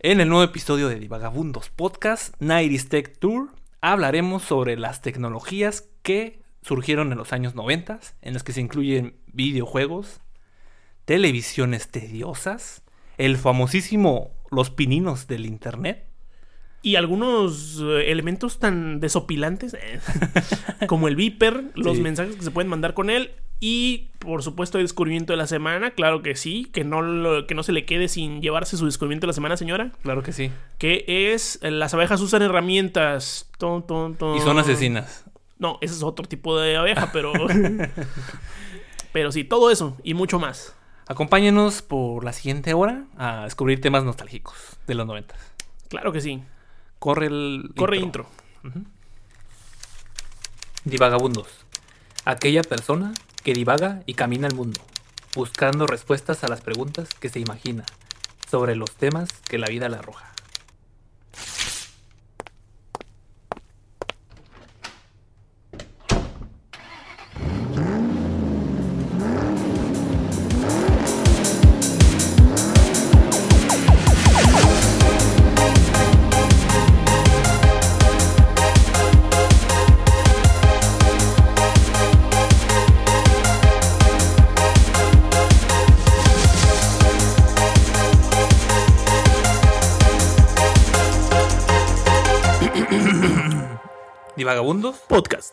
En el nuevo episodio de Divagabundos Podcast, Nighties Tech Tour, hablaremos sobre las tecnologías que surgieron en los años 90, en las que se incluyen videojuegos, televisiones tediosas, el famosísimo Los Pininos del Internet, y algunos eh, elementos tan desopilantes eh, como el Viper, los Sí. mensajes que se pueden mandar con él y por supuesto el descubrimiento de la semana, claro que sí, que no, lo- que no se le quede sin llevarse su descubrimiento de la semana, señora, claro que sí, que es eh, las abejas usan herramientas. Ton, ton, ton. y son asesinas. No, ese es otro tipo de abeja, pero... pero sí, todo eso y mucho más. Acompáñenos por la siguiente hora a descubrir temas nostálgicos de los 90. Claro que sí. Corre el Corre intro. Divagabundos. Aquella persona que divaga y camina el mundo, buscando respuestas a las preguntas que se imagina sobre los temas que la vida le arroja. Divagabundos. Podcast.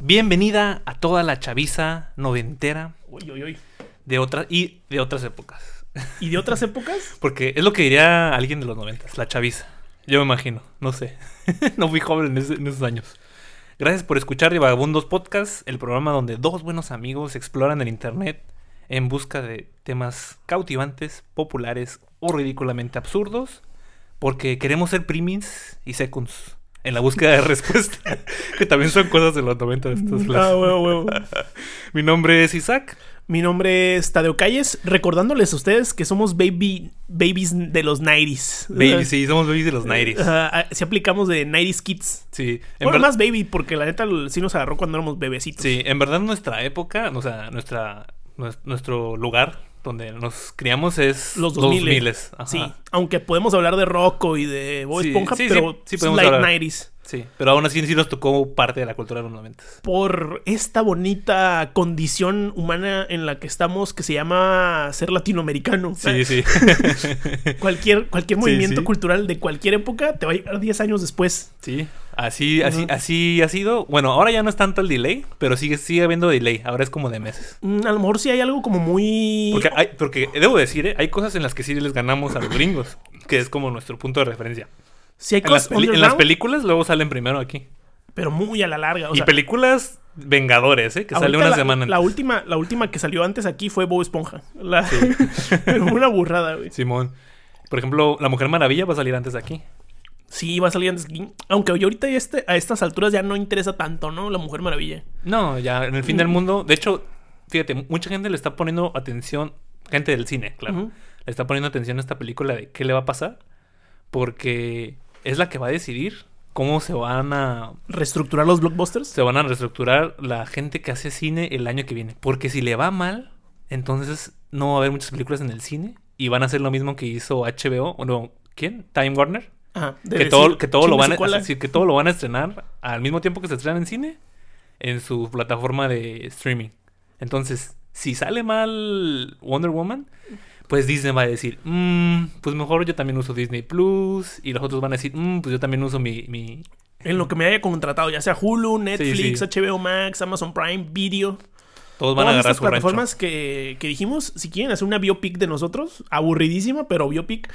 Bienvenida a toda la chaviza noventera Uy, uy, uy. de otras y de otras épocas. ¿Y de otras épocas? Porque es lo que diría alguien de los noventas, la chaviza. Yo me imagino, no sé. no fui joven en, ese- en esos años. Gracias por escuchar Divagabundos Podcast, el programa donde dos buenos amigos exploran el internet en busca de temas cautivantes, populares o ridículamente absurdos, porque queremos ser primis y seconds en la búsqueda de respuesta, que también son cosas de los 90 de estos Ah, huevo, huevo. Mi nombre es Isaac. Mi nombre es Tadeo Calles, recordándoles a ustedes que somos baby, babies de los 90s. Baby, sí, somos babies de los 90s. Ajá, si aplicamos de 90s kids. Sí, en Bueno, más baby, porque la neta sí nos agarró cuando éramos bebecitos. Sí, en verdad nuestra época, o sea, nuestra, nues- nuestro lugar donde nos criamos es Los 2000. 2000. Ajá. Sí, aunque podemos hablar de Rocco y de Bob Sí, Esponja, sí, pero sí light hablar. 90s. Sí, pero aún así sí nos tocó parte de la cultura de los 90. Por esta bonita condición humana en la que estamos, que se llama ser latinoamericano. Sí, sí. Cualquier, cualquier Sí, movimiento sí. cultural de cualquier época te va a llegar 10 años después. sí. Así, así, así ha sido. Bueno, ahora ya no es tanto el delay, pero sigue, sigue habiendo delay. Ahora es como de meses. Mm, A lo mejor sí hay algo como muy... Porque, hay, porque debo decir, ¿eh? hay cosas en las que sí les ganamos a los gringos, que es como nuestro punto de referencia. Sí hay En las, cosas peli- en las películas luego salen primero aquí. pero muy a la larga. O y sea, películas Vengadores, ¿eh? Que sale una la, semana La antes. última, la última que salió antes aquí fue Bob Esponja. La... una burrada, güey. Simón. Por ejemplo, La Mujer Maravilla va a salir antes de aquí. Sí, va a salir antes. Aunque yo ahorita este, a estas alturas ya no interesa tanto, ¿no? La Mujer Maravilla. No, ya en el fin del mundo. De hecho, fíjate, mucha gente le está poniendo atención. Gente del cine, claro. Le está poniendo atención a esta película de qué le va a pasar. Porque es la que va a decidir cómo se van a. Reestructurar los blockbusters. Se van a reestructurar la gente que hace cine el año que viene. Porque si le va mal, entonces no va a haber muchas películas en el cine. Y van a hacer lo mismo que hizo HBO. O no, ¿quién? Time Warner. Ajá. que decir, todo, que todo lo "Chingue van a, cola". así que todo lo van a estrenar al mismo tiempo que se estrena en cine en su plataforma de streaming. Entonces, si sale mal Wonder Woman, pues Disney va a decir, "Mm, pues mejor yo también uso Disney Plus. Y los otros van a decir, "Mm, pues yo también uso mi, mi... En lo que me haya contratado, ya sea Hulu, Netflix, sí. HBO Max, Amazon Prime, Video. Todos van a Todas agarrar estas plataformas que, que dijimos, si quieren hacer una biopic de nosotros, aburridísima, pero biopic,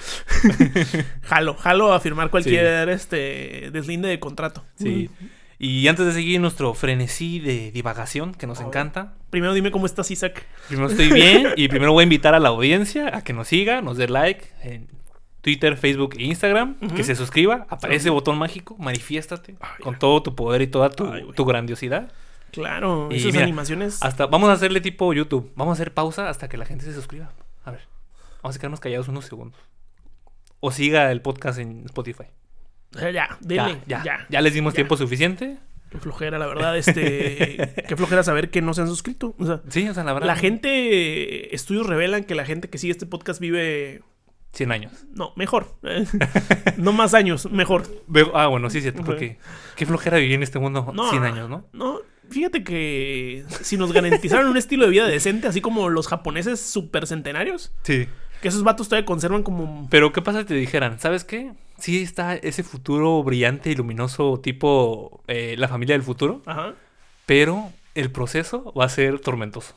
jalo, jalo a firmar cualquier este deslinde de contrato. Sí. Mm. Y antes de seguir nuestro frenesí de divagación, que nos encanta, Primero dime cómo estás, Isaac. Primero estoy bien y primero voy a invitar a la audiencia a que nos siga, nos dé like en Twitter, Facebook e Instagram, que se suscriba, aparece botón mágico, manifiéstate Ay, con todo tu poder y toda tu, Ay, tu grandiosidad. Claro, Y esas mira, animaciones. Hasta vamos a hacerle tipo YouTube, vamos a hacer pausa hasta que la gente se suscriba. A ver, vamos a quedarnos callados unos segundos. O siga el podcast en Spotify. Eh, Ya, dele, ya, ya, ya, ya les dimos tiempo suficiente. Qué flojera, la verdad, este. qué flojera saber que no se han suscrito. O sea, Sí, o sea, la verdad. la gente. Estudios revelan que la gente que sigue este podcast vive 100 años. No, mejor. no más años, mejor. Ah, bueno, sí es cierto, porque qué flojera vivir en este mundo No, 100 años, ¿no? No, fíjate que si nos garantizaran un estilo de vida decente, así como los japoneses super centenarios, Sí. que esos vatos todavía conservan como... Pero ¿qué pasa si te dijeran, ¿sabes qué? Sí está ese futuro brillante y luminoso tipo eh, la familia del futuro, Ajá. pero el proceso va a ser tormentoso.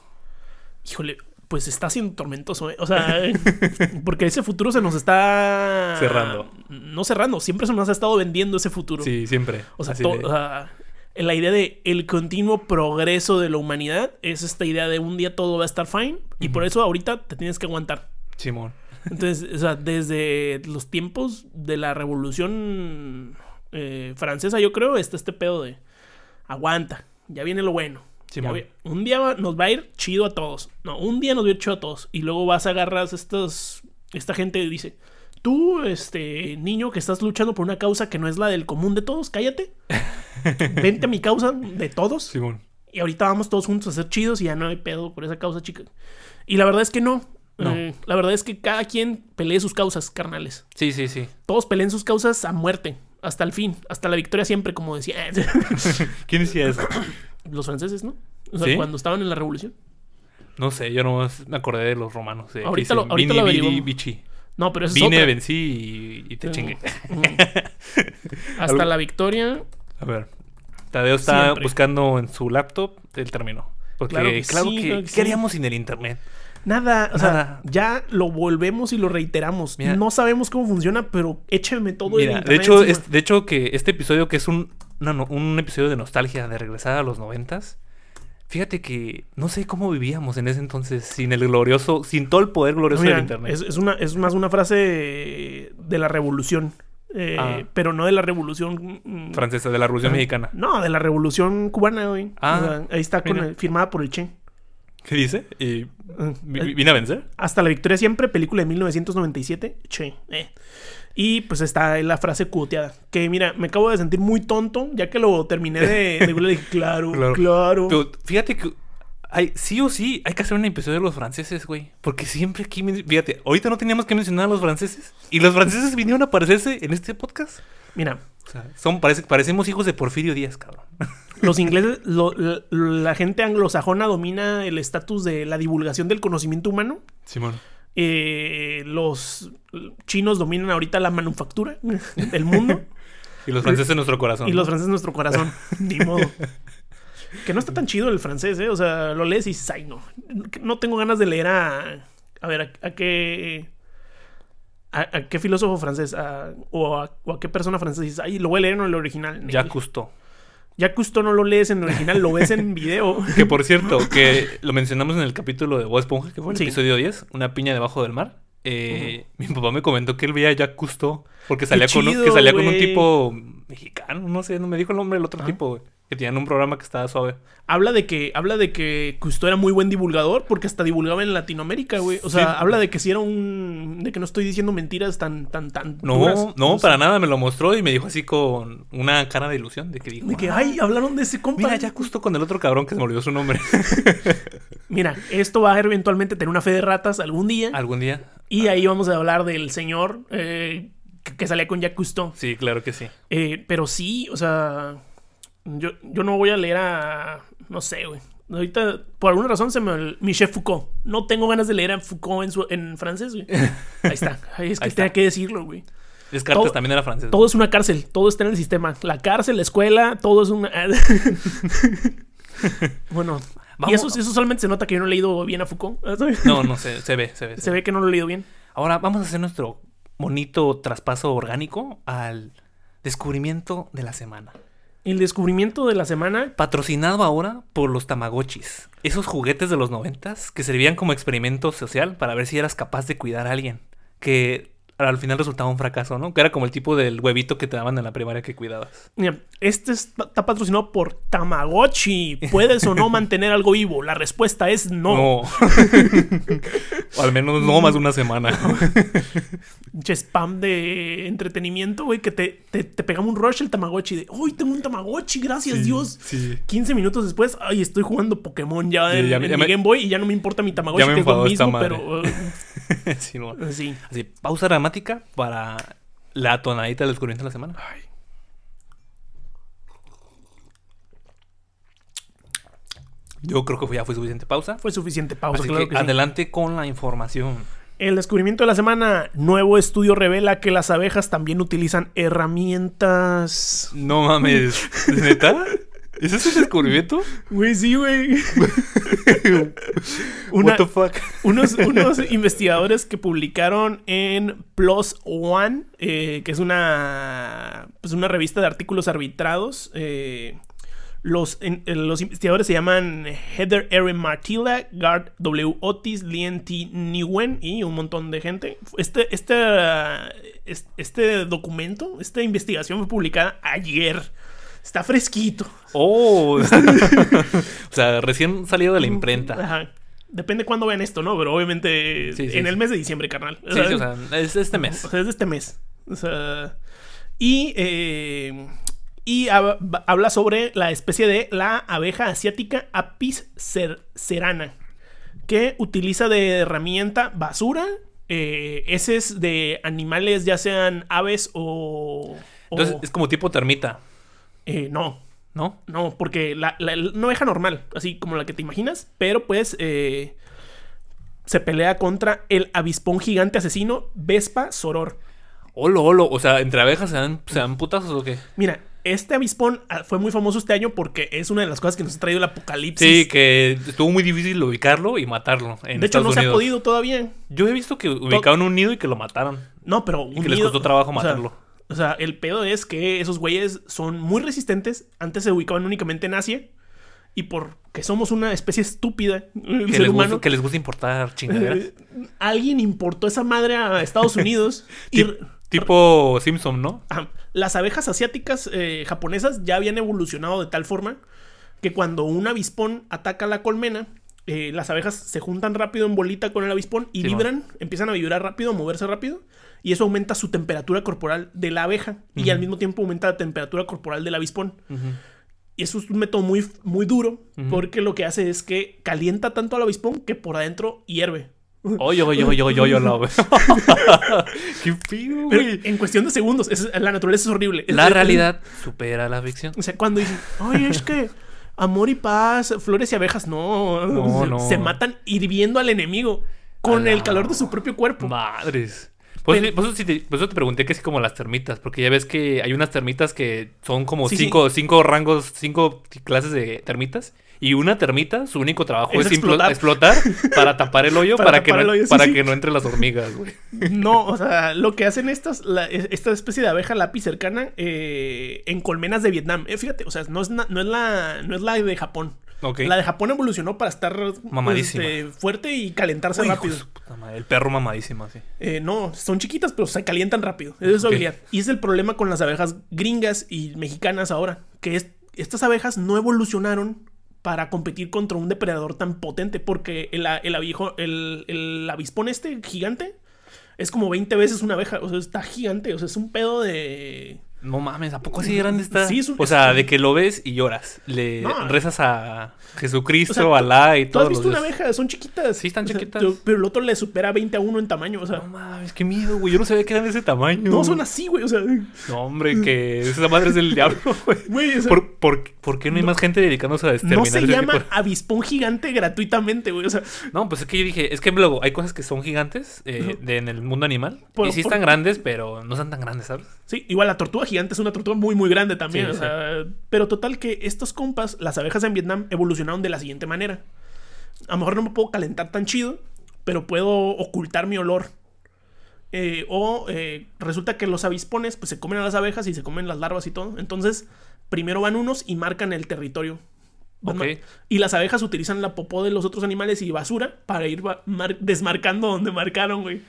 Híjole, pues está siendo tormentoso, ¿eh? O sea, porque ese futuro se nos está... Cerrando. No cerrando, siempre se nos ha estado vendiendo ese futuro. Sí, siempre. O sea, de- o sea, la idea de el continuo progreso de la humanidad es esta idea de un día todo va a estar fine y por eso ahorita te tienes que aguantar. Simón. Entonces, o sea, desde los tiempos de la revolución eh, francesa, yo creo, está este pedo de aguanta, ya viene lo bueno. Simón. un día va- nos va a ir chido a todos. No, un día nos va a ir chido a todos. Y luego vas a agarrar estos. Esta gente dice. Tú, este niño que estás luchando por una causa que no es la del común de todos, cállate. Vente a mi causa de todos. Simón. Y ahorita vamos todos juntos a ser chidos y ya no hay pedo por esa causa, chica. Y la verdad es que no. No. Eh, la verdad es que cada quien pelee sus causas, carnales. Sí, sí, sí. Todos peleen sus causas a muerte. Hasta el fin. Hasta la victoria siempre, como decía. ¿Quién decía eso? Los franceses, ¿no? O sea, ¿Sí? cuando estaban en la revolución. No sé, yo no me acordé de los romanos. eh, Ahorita lo- ahorita "Vini, lo vidi, averiguamos". vici". No, pero eso es Vine, otra. vencí y, y te Mm. chingué. Hasta Algo- la victoria. A ver. Tadeo está Siempre. buscando en su laptop el término. Porque Claro claro que que, sí, claro que ¿qué sí. haríamos sin el internet? Nada, o sea, ya lo volvemos y lo reiteramos. Mira. no sabemos cómo funciona, pero écheme todo el Mira, de internet hecho, es- de hecho que este episodio que es un, no- un episodio de nostalgia, de regresar a los noventas, fíjate que no sé cómo vivíamos en ese entonces sin el glorioso, sin todo el poder glorioso Mira, del internet. Es, es una, es más una frase de la revolución. eh, Ah. Pero no de la revolución. mm, Francesa, de la Revolución ah, Mexicana. No, de la revolución cubana, güey. Ah, O sea, ahí está con mira. el- firmada por el Che. ¿Qué dice? ¿Y Ah, vi- eh, vi- vine a vencer? Hasta la victoria siempre, película de 1997. Che. Y pues está la frase cuoteada. Que mira, me acabo de sentir muy tonto. Ya que lo terminé de, de dije, claro, claro. Claro. Pero fíjate que hay, sí o sí hay que hacer un episodio de los franceses, güey. Porque siempre aquí, fíjate, ahorita no teníamos que mencionar a los franceses. Y los franceses vinieron a aparecerse en este podcast. Mira, O sea, son, parece, parecemos hijos de Porfirio Díaz, cabrón. los ingleses, lo- la, la gente anglosajona domina el estatus de la divulgación del conocimiento humano. Simón. Eh, los chinos dominan ahorita la manufactura del mundo. Y los franceses en nuestro corazón. y ¿no? los franceses nuestro corazón. Ni modo. Que no está tan chido el francés, ¿eh? O sea, lo lees y dices, ay, no. No tengo ganas de leer a. A ver, ¿a, a qué. A, a qué filósofo francés? A- o, a, o a qué persona francesa dices, ay, lo voy a leer en el original. Ya Cousteau. Ya justo no lo lees en original, lo ves en video. Que por cierto, que lo mencionamos en el capítulo de Bob Esponja, que fue el Sí. episodio 10, una piña debajo del mar. Eh, Mi papá me comentó que él veía a Jack Cousteau porque salía, con, un, que salía con un tipo mexicano, no sé, no me dijo el nombre del otro tipo, güey. Que tenían un programa que estaba suave. habla de que habla de que Cousteau era muy buen divulgador porque hasta divulgaba en Latinoamérica, güey. O sea, Sí. habla de que si era un de que no estoy diciendo mentiras tan tan tan No, duras. no, para nada, me lo mostró y me dijo así con una cara de ilusión de que dijo, De que "Ah, ay, hablaron de ese compa. mira, Jack Cousteau con el otro cabrón que se me olvidó su nombre. Mira, esto va a eventualmente tener una fe de ratas algún día. Algún día. Y ahí vamos a hablar del señor eh, que, que salía con Jacques Cousteau. Sí, claro que sí. Eh, pero sí, o sea, yo, yo no voy a leer a... No sé, güey. Ahorita, por alguna razón, se me... Michel Foucault. No tengo ganas de leer a Foucault en, su- en francés, güey. Ahí está. Ahí es que Ahí está. tenía que decirlo, güey. Descartes Todo- también era francés. Todo es una cárcel. Todo está en el sistema. La cárcel, la escuela, todo es una... bueno, y eso, eso solamente se nota que yo no he leído bien a Foucault. No, no sé, se ve, se ve. se Se ve que no lo he leído bien. Ahora vamos a hacer nuestro bonito traspaso orgánico al descubrimiento de la semana. El descubrimiento de la semana Patrocinado ahora por los Tamagotchis. Esos juguetes de los noventas que servían como experimento social para ver si eras capaz de cuidar a alguien. Que al final resultaba un fracaso, ¿no? Que era como el tipo del huevito que te daban en la primaria que cuidabas. Mira, este está patrocinado por Tamagotchi. ¿Puedes o no mantener algo vivo? La respuesta es no. No. o al menos no más de una semana. Pinche spam de entretenimiento, güey, que te, te, te pegaba un rush el Tamagotchi de, ¡Uy, tengo un Tamagotchi! ¡Gracias, Dios! Sí. 15 minutos después, ¡ay, estoy jugando Pokémon ya Sí, en, ya en me- ya mi me- Game Boy y ya no me importa mi Tamagotchi, ya me que es lo mismo, pero... eh, sí, no. Sí. Así, pausa dramática para la tonadita del descubrimiento de la semana. Yo creo que ya fue suficiente pausa. Fue suficiente pausa, Así claro que que sí. adelante con la información. El descubrimiento de la semana. Nuevo estudio revela que las abejas también utilizan herramientas. No mames. ¿Neta? ¿Ese es el descubrimiento? Güey, sí, güey. What the fuck? unos, unos investigadores que publicaron en Plus One, eh, que es una, pues una revista de artículos arbitrados. eh, los, en- eh, los investigadores se llaman Heather Erin Martilla, Gard W. Otis, Lien T. Nguyen y un montón de gente. Este, este, es- este documento, esta investigación fue publicada ayer. Está fresquito. Oh. o sea, recién salido de la imprenta. Ajá. Depende cuándo vean esto, ¿no? Pero obviamente Sí, sí, en sí. el mes de diciembre, carnal. Sí, sí, o sea, es este mes. O sea, es este mes. O sea, y, eh, y hab- habla sobre la especie de la abeja asiática Apis cer- cerana, que utiliza de herramienta basura, eh, heces de animales, ya sean aves o... o- Entonces, es como tipo termita, eh, no, ¿no? no, porque la, la- una normal, así como la que te imaginas, pero pues eh, se pelea contra el avispón gigante asesino Vespa soror. Olo, olo. O sea, entre abejas se dan, se dan putazos o qué? Mira, este avispón ah, fue muy famoso este año porque es una de las cosas que nos ha traído el apocalipsis. Sí, que estuvo muy difícil ubicarlo y matarlo en de hecho, Estados no se ha podido todavía. Yo he visto que ubicaron un nido y que lo mataron. No, pero Y que les costó trabajo o sea, matarlo. O sea, el pedo es que esos güeyes son muy resistentes. Antes se ubicaban únicamente en Asia. Y porque somos una especie estúpida, el Que ser les, humano, gusta, que les gusta importar chingaderas. alguien importó esa madre a Estados Unidos. y Tip- tipo Simpson, ¿no? Ajá. Las abejas asiáticas eh, japonesas ya habían evolucionado de tal forma que cuando un avispón ataca la colmena, eh, las abejas se juntan rápido en bolita con el avispón y Sí, vibran, empiezan a vibrar rápido, a moverse rápido, y eso aumenta su temperatura corporal de la abeja y al mismo tiempo aumenta la temperatura corporal del avispón. Y eso es un método muy, muy duro porque lo que hace es que calienta tanto al avispón que por adentro hierve. Oye, oye, oye, oye, oye, la- Qué pido, güey. en cuestión de segundos, es- la naturaleza es horrible. La es- realidad supera la ficción. O sea, cuando dicen, oye, es que amor y paz, flores y abejas, no. No, se, no. se matan hirviendo al enemigo con el calor de su propio cuerpo. Madres. Por, Pero- eso- por eso sí te, por eso te pregunté que es como las termitas, porque ya ves que hay unas termitas que son como Sí, sí. cinco, cinco rangos, cinco clases de termitas. Y una termita, su único trabajo Es explotar. explotar. para tapar el hoyo Para para, que, no, hoyo, sí, para que no entren las hormigas, güey. No, o sea, lo que hacen estas, la- esta especie de abeja lápiz cercana eh, en colmenas de Vietnam. Eh, fíjate, o sea, no es, na- no, es la, no es la de Japón. La de Japón evolucionó para estar Mamadísima. este, fuerte y calentarse Uy, rápido. puta madre, El perro mamadísimo, así. Eh, no, son chiquitas, pero se calientan rápido. Esa es su habilidad. Y es el problema con las abejas gringas y mexicanas ahora. Que es, estas abejas no evolucionaron para competir contra un depredador tan potente. Porque el, el, abijo- el, el avispón este gigante es como 20 veces una abeja. O sea, está gigante. O sea, es un pedo de. No mames, ¿a poco así grande está? Sí, es un- o sea, de que lo ves y lloras. Le No. rezas a Jesucristo, O sea, Alá y ¿Tú todo. has visto una abeja? Son chiquitas. Sí, están O sea, chiquitas. tú- pero el otro le supera 20 a 1 en tamaño. O sea, No mames, qué miedo, güey. Yo no sabía que eran de ese tamaño. no son así, güey. O sea, No, hombre, que esa madre es del diablo, güey. güey. o sea, ¿Por, por, por qué no hay más gente dedicándose a exterminar no se ese llama tipo avispón gigante gratuitamente, güey. O sea, No, pues es que yo dije, es que luego hay cosas que son gigantes eh, de- en el mundo animal. Por- y sí están grandes, pero no están tan grandes, ¿sabes? Sí, igual la tortuga gigante es una tortuga muy, muy grande también. Sí, o sí. sea, pero total que estos compas, las abejas en Vietnam, evolucionaron de la siguiente manera. A lo mejor no me puedo calentar tan chido, pero puedo ocultar mi olor. Eh, o eh, resulta que los avispones pues se comen a las abejas y se comen las larvas y todo. Entonces, primero van unos y marcan el territorio. Y las abejas utilizan la popó de los otros animales y basura para ir desmarcando donde marcaron, güey.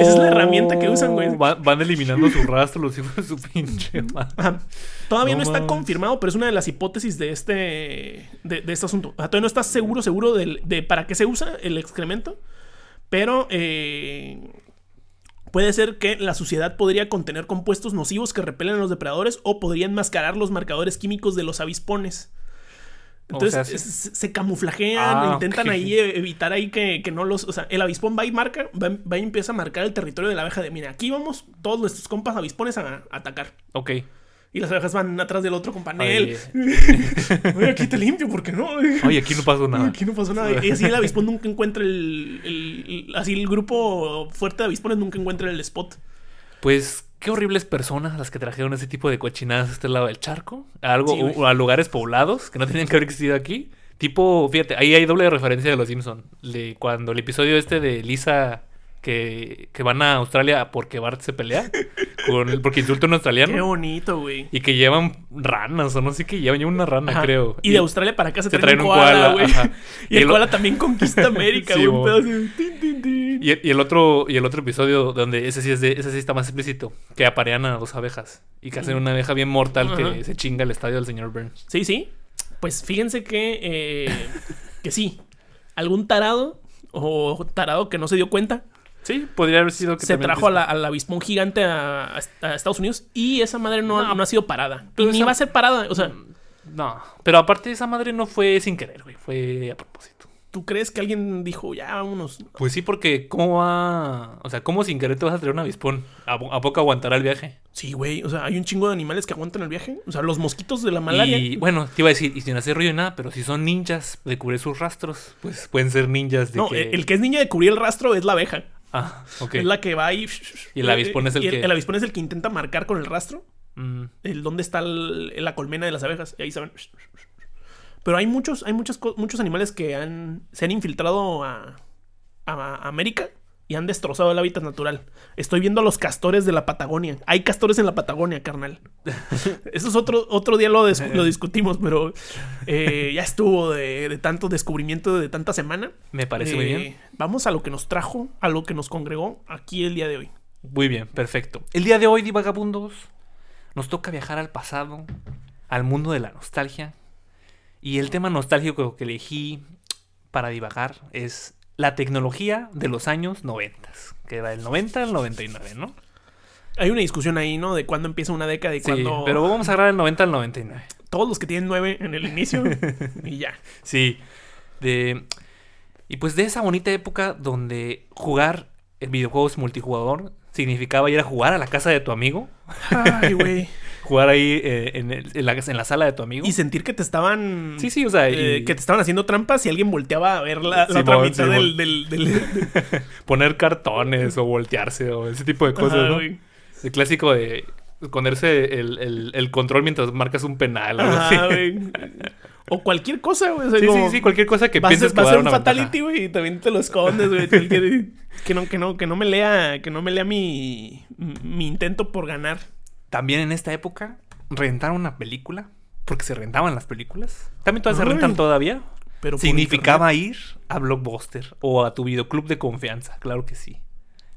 Esa es la herramienta que usan, güey. Oh, va- van eliminando su rastro los hijos de su pinche madre. Todavía no, No está confirmado, pero es una de las hipótesis de este, de, de este asunto. O sea, todavía no está seguro, seguro de, para qué se usa el excremento. Pero eh, puede ser que la suciedad podría contener compuestos nocivos que repelen a los depredadores o podrían mascarar los marcadores químicos de los avispones. O Entonces sea, sí. es- se camuflajean, Ah, intentan ahí e- evitar ahí que, que no los... O sea, el avispón va y marca, va, va y empieza a marcar el territorio de la abeja de, mira, aquí vamos todos nuestros compas avispones a, a atacar. Ok. Y las abejas van atrás del otro con panel. Oye, Oye, aquí te limpio, ¿por qué no? oye, aquí no pasó nada. Aquí no pasó nada. Y así el avispón nunca encuentra el, el- el- Así el grupo fuerte de avispones nunca encuentra el spot. Pues qué horribles personas las que trajeron ese tipo de cochinadas a este lado del charco. A algo, Sí, güey. o a lugares poblados que no tenían que haber existido aquí. Tipo, fíjate, ahí hay doble referencia de los Simpson. De cuando el episodio este de Lisa que, que van a Australia porque Bart se pelea con porque insulta a un Qué australiano bonito, güey. y que llevan ranas o no sé qué llevan, llevan una rana, Ajá. creo. Y de Australia para acá se, se traen, un koala, güey. Y, Y el koala también conquista América, Sí, güey. tin. Y, y el otro y el otro episodio donde ese sí es de, ese sí está más explícito, que aparean a dos abejas y que hacen una abeja bien mortal Ajá. que se chinga el estadio del señor Burns. Sí, sí. Pues fíjense que, eh, que sí. Algún tarado o tarado que no se dio cuenta Sí, podría haber sido que se trajo a exista. la- al avispón gigante a, a Estados Unidos y esa madre no, No, no ha sido parada. Y pero ni esa- va a ser parada. O sea, No, pero aparte esa madre no fue sin querer, güey, fue a propósito. ¿tú crees que alguien dijo, ya vámonos? Pues sí, porque ¿cómo va? O sea, ¿cómo sin querer te vas a traer un avispón? ¿A, po- a poco aguantará el viaje? Sí, güey. O sea, hay un chingo de animales que aguantan el viaje. O sea, los mosquitos de la malaria. Y bueno, te iba a decir, y sin hacer ruido ni nada, pero si son ninjas de cubrir sus rastros, pues pueden ser ninjas de no, que... el que es niña de cubrir el rastro es la abeja. Ah, ok. Es la que va y... Y el avispón es el y que- El avispón es el que intenta marcar con el rastro Mm, el dónde está el- la colmena de las abejas. Y ahí saben. Pero hay muchos, hay muchas, muchos animales que han, se han infiltrado a, a América y han destrozado el hábitat natural. Estoy viendo a los castores de la Patagonia. Hay castores en la Patagonia, carnal. Eso es otro, otro día lo, lo discutimos, pero eh, ya estuvo de, de tanto descubrimiento de tanta semana. me parece muy Eh, bien. Vamos a lo que nos trajo, a lo que nos congregó aquí el día de hoy. Muy bien, perfecto. El día de hoy, divagabundos, nos toca viajar al pasado, al mundo de la nostalgia. Y el tema nostálgico que elegí para divagar es la tecnología de los años 90, que va del 90 al 99, ¿no? Hay una discusión ahí, ¿no? De cuándo empieza una década y Sí, cuándo... pero vamos a agarrar el 90 al 99. Todos los que tienen nueve en el inicio y ya. Sí. De... Y pues de esa bonita época donde jugar en videojuegos multijugador significaba ir a jugar a la casa de tu amigo, Ay, güey. jugar ahí eh, en, el- en la, en la sala de tu amigo. Y sentir que te estaban... Sí, sí, o sea, eh, y que te estaban haciendo trampas y alguien volteaba a ver la, otra mitad del... del, del- poner cartones o voltearse o ese tipo de cosas, Ajá, ¿no? güey. El clásico de esconderse el, el- el control mientras marcas un penal. algo así. Güey. O cualquier cosa, güey. o sea, Sí, sí, sí, cualquier cosa que pienses que va a ser un fatality, güey, y también te lo escondes, güey. que, que- que no, que no, que no me lea, que no me lea mi, mi intento por ganar. También en esta época, rentar una película, porque se rentaban las películas. También todas se Ay. rentan todavía. Pero Significaba ir a Blockbuster o a tu videoclub de confianza, claro que sí.